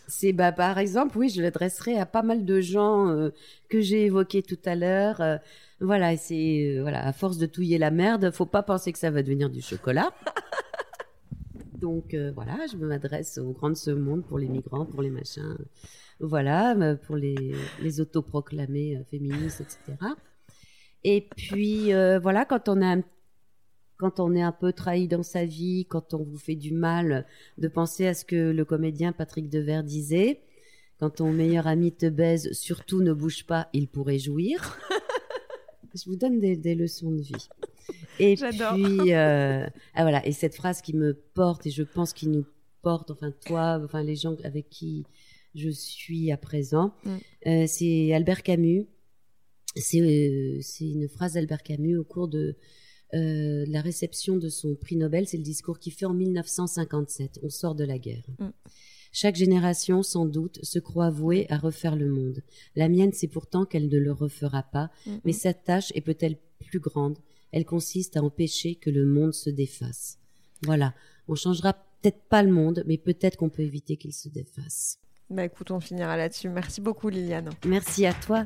C'est bah, par exemple, oui, je l'adresserai à pas mal de gens euh, que j'ai évoqués tout à l'heure. Euh, voilà, c'est euh, voilà, à force de touiller la merde, faut pas penser que ça va devenir du chocolat. Donc voilà, je m'adresse aux grands de ce monde pour les migrants, pour les machins, voilà, pour les, les autoproclamés féministes, etc. Et puis voilà, quand on a un- quand on est un peu trahi dans sa vie, quand on vous fait du mal, de penser à ce que le comédien Patrick Devers disait. Quand ton meilleur ami te baise, surtout ne bouge pas, il pourrait jouir. Je vous donne des, des leçons de vie. Et puis, euh, ah voilà, et cette phrase qui me porte, et je pense qui nous porte, enfin toi, enfin les gens avec qui je suis à présent, Mm. euh, c'est Albert Camus. C'est euh, c'est une phrase d'Albert Camus au cours de euh, la réception de son prix Nobel. C'est le discours qu'il fait en 1957. On sort de la guerre. Mm. Chaque génération, sans doute, se croit vouée à refaire le monde. La mienne, c'est pourtant qu'elle ne le refera pas, Mhm. mais cette tâche est peut-être plus grande. Elle consiste à empêcher que le monde se défasse. Voilà. On changera peut-être pas le monde, mais peut-être qu'on peut éviter qu'il se défasse. Bah écoute, on finira là-dessus. Merci beaucoup, Liliane. Merci à toi.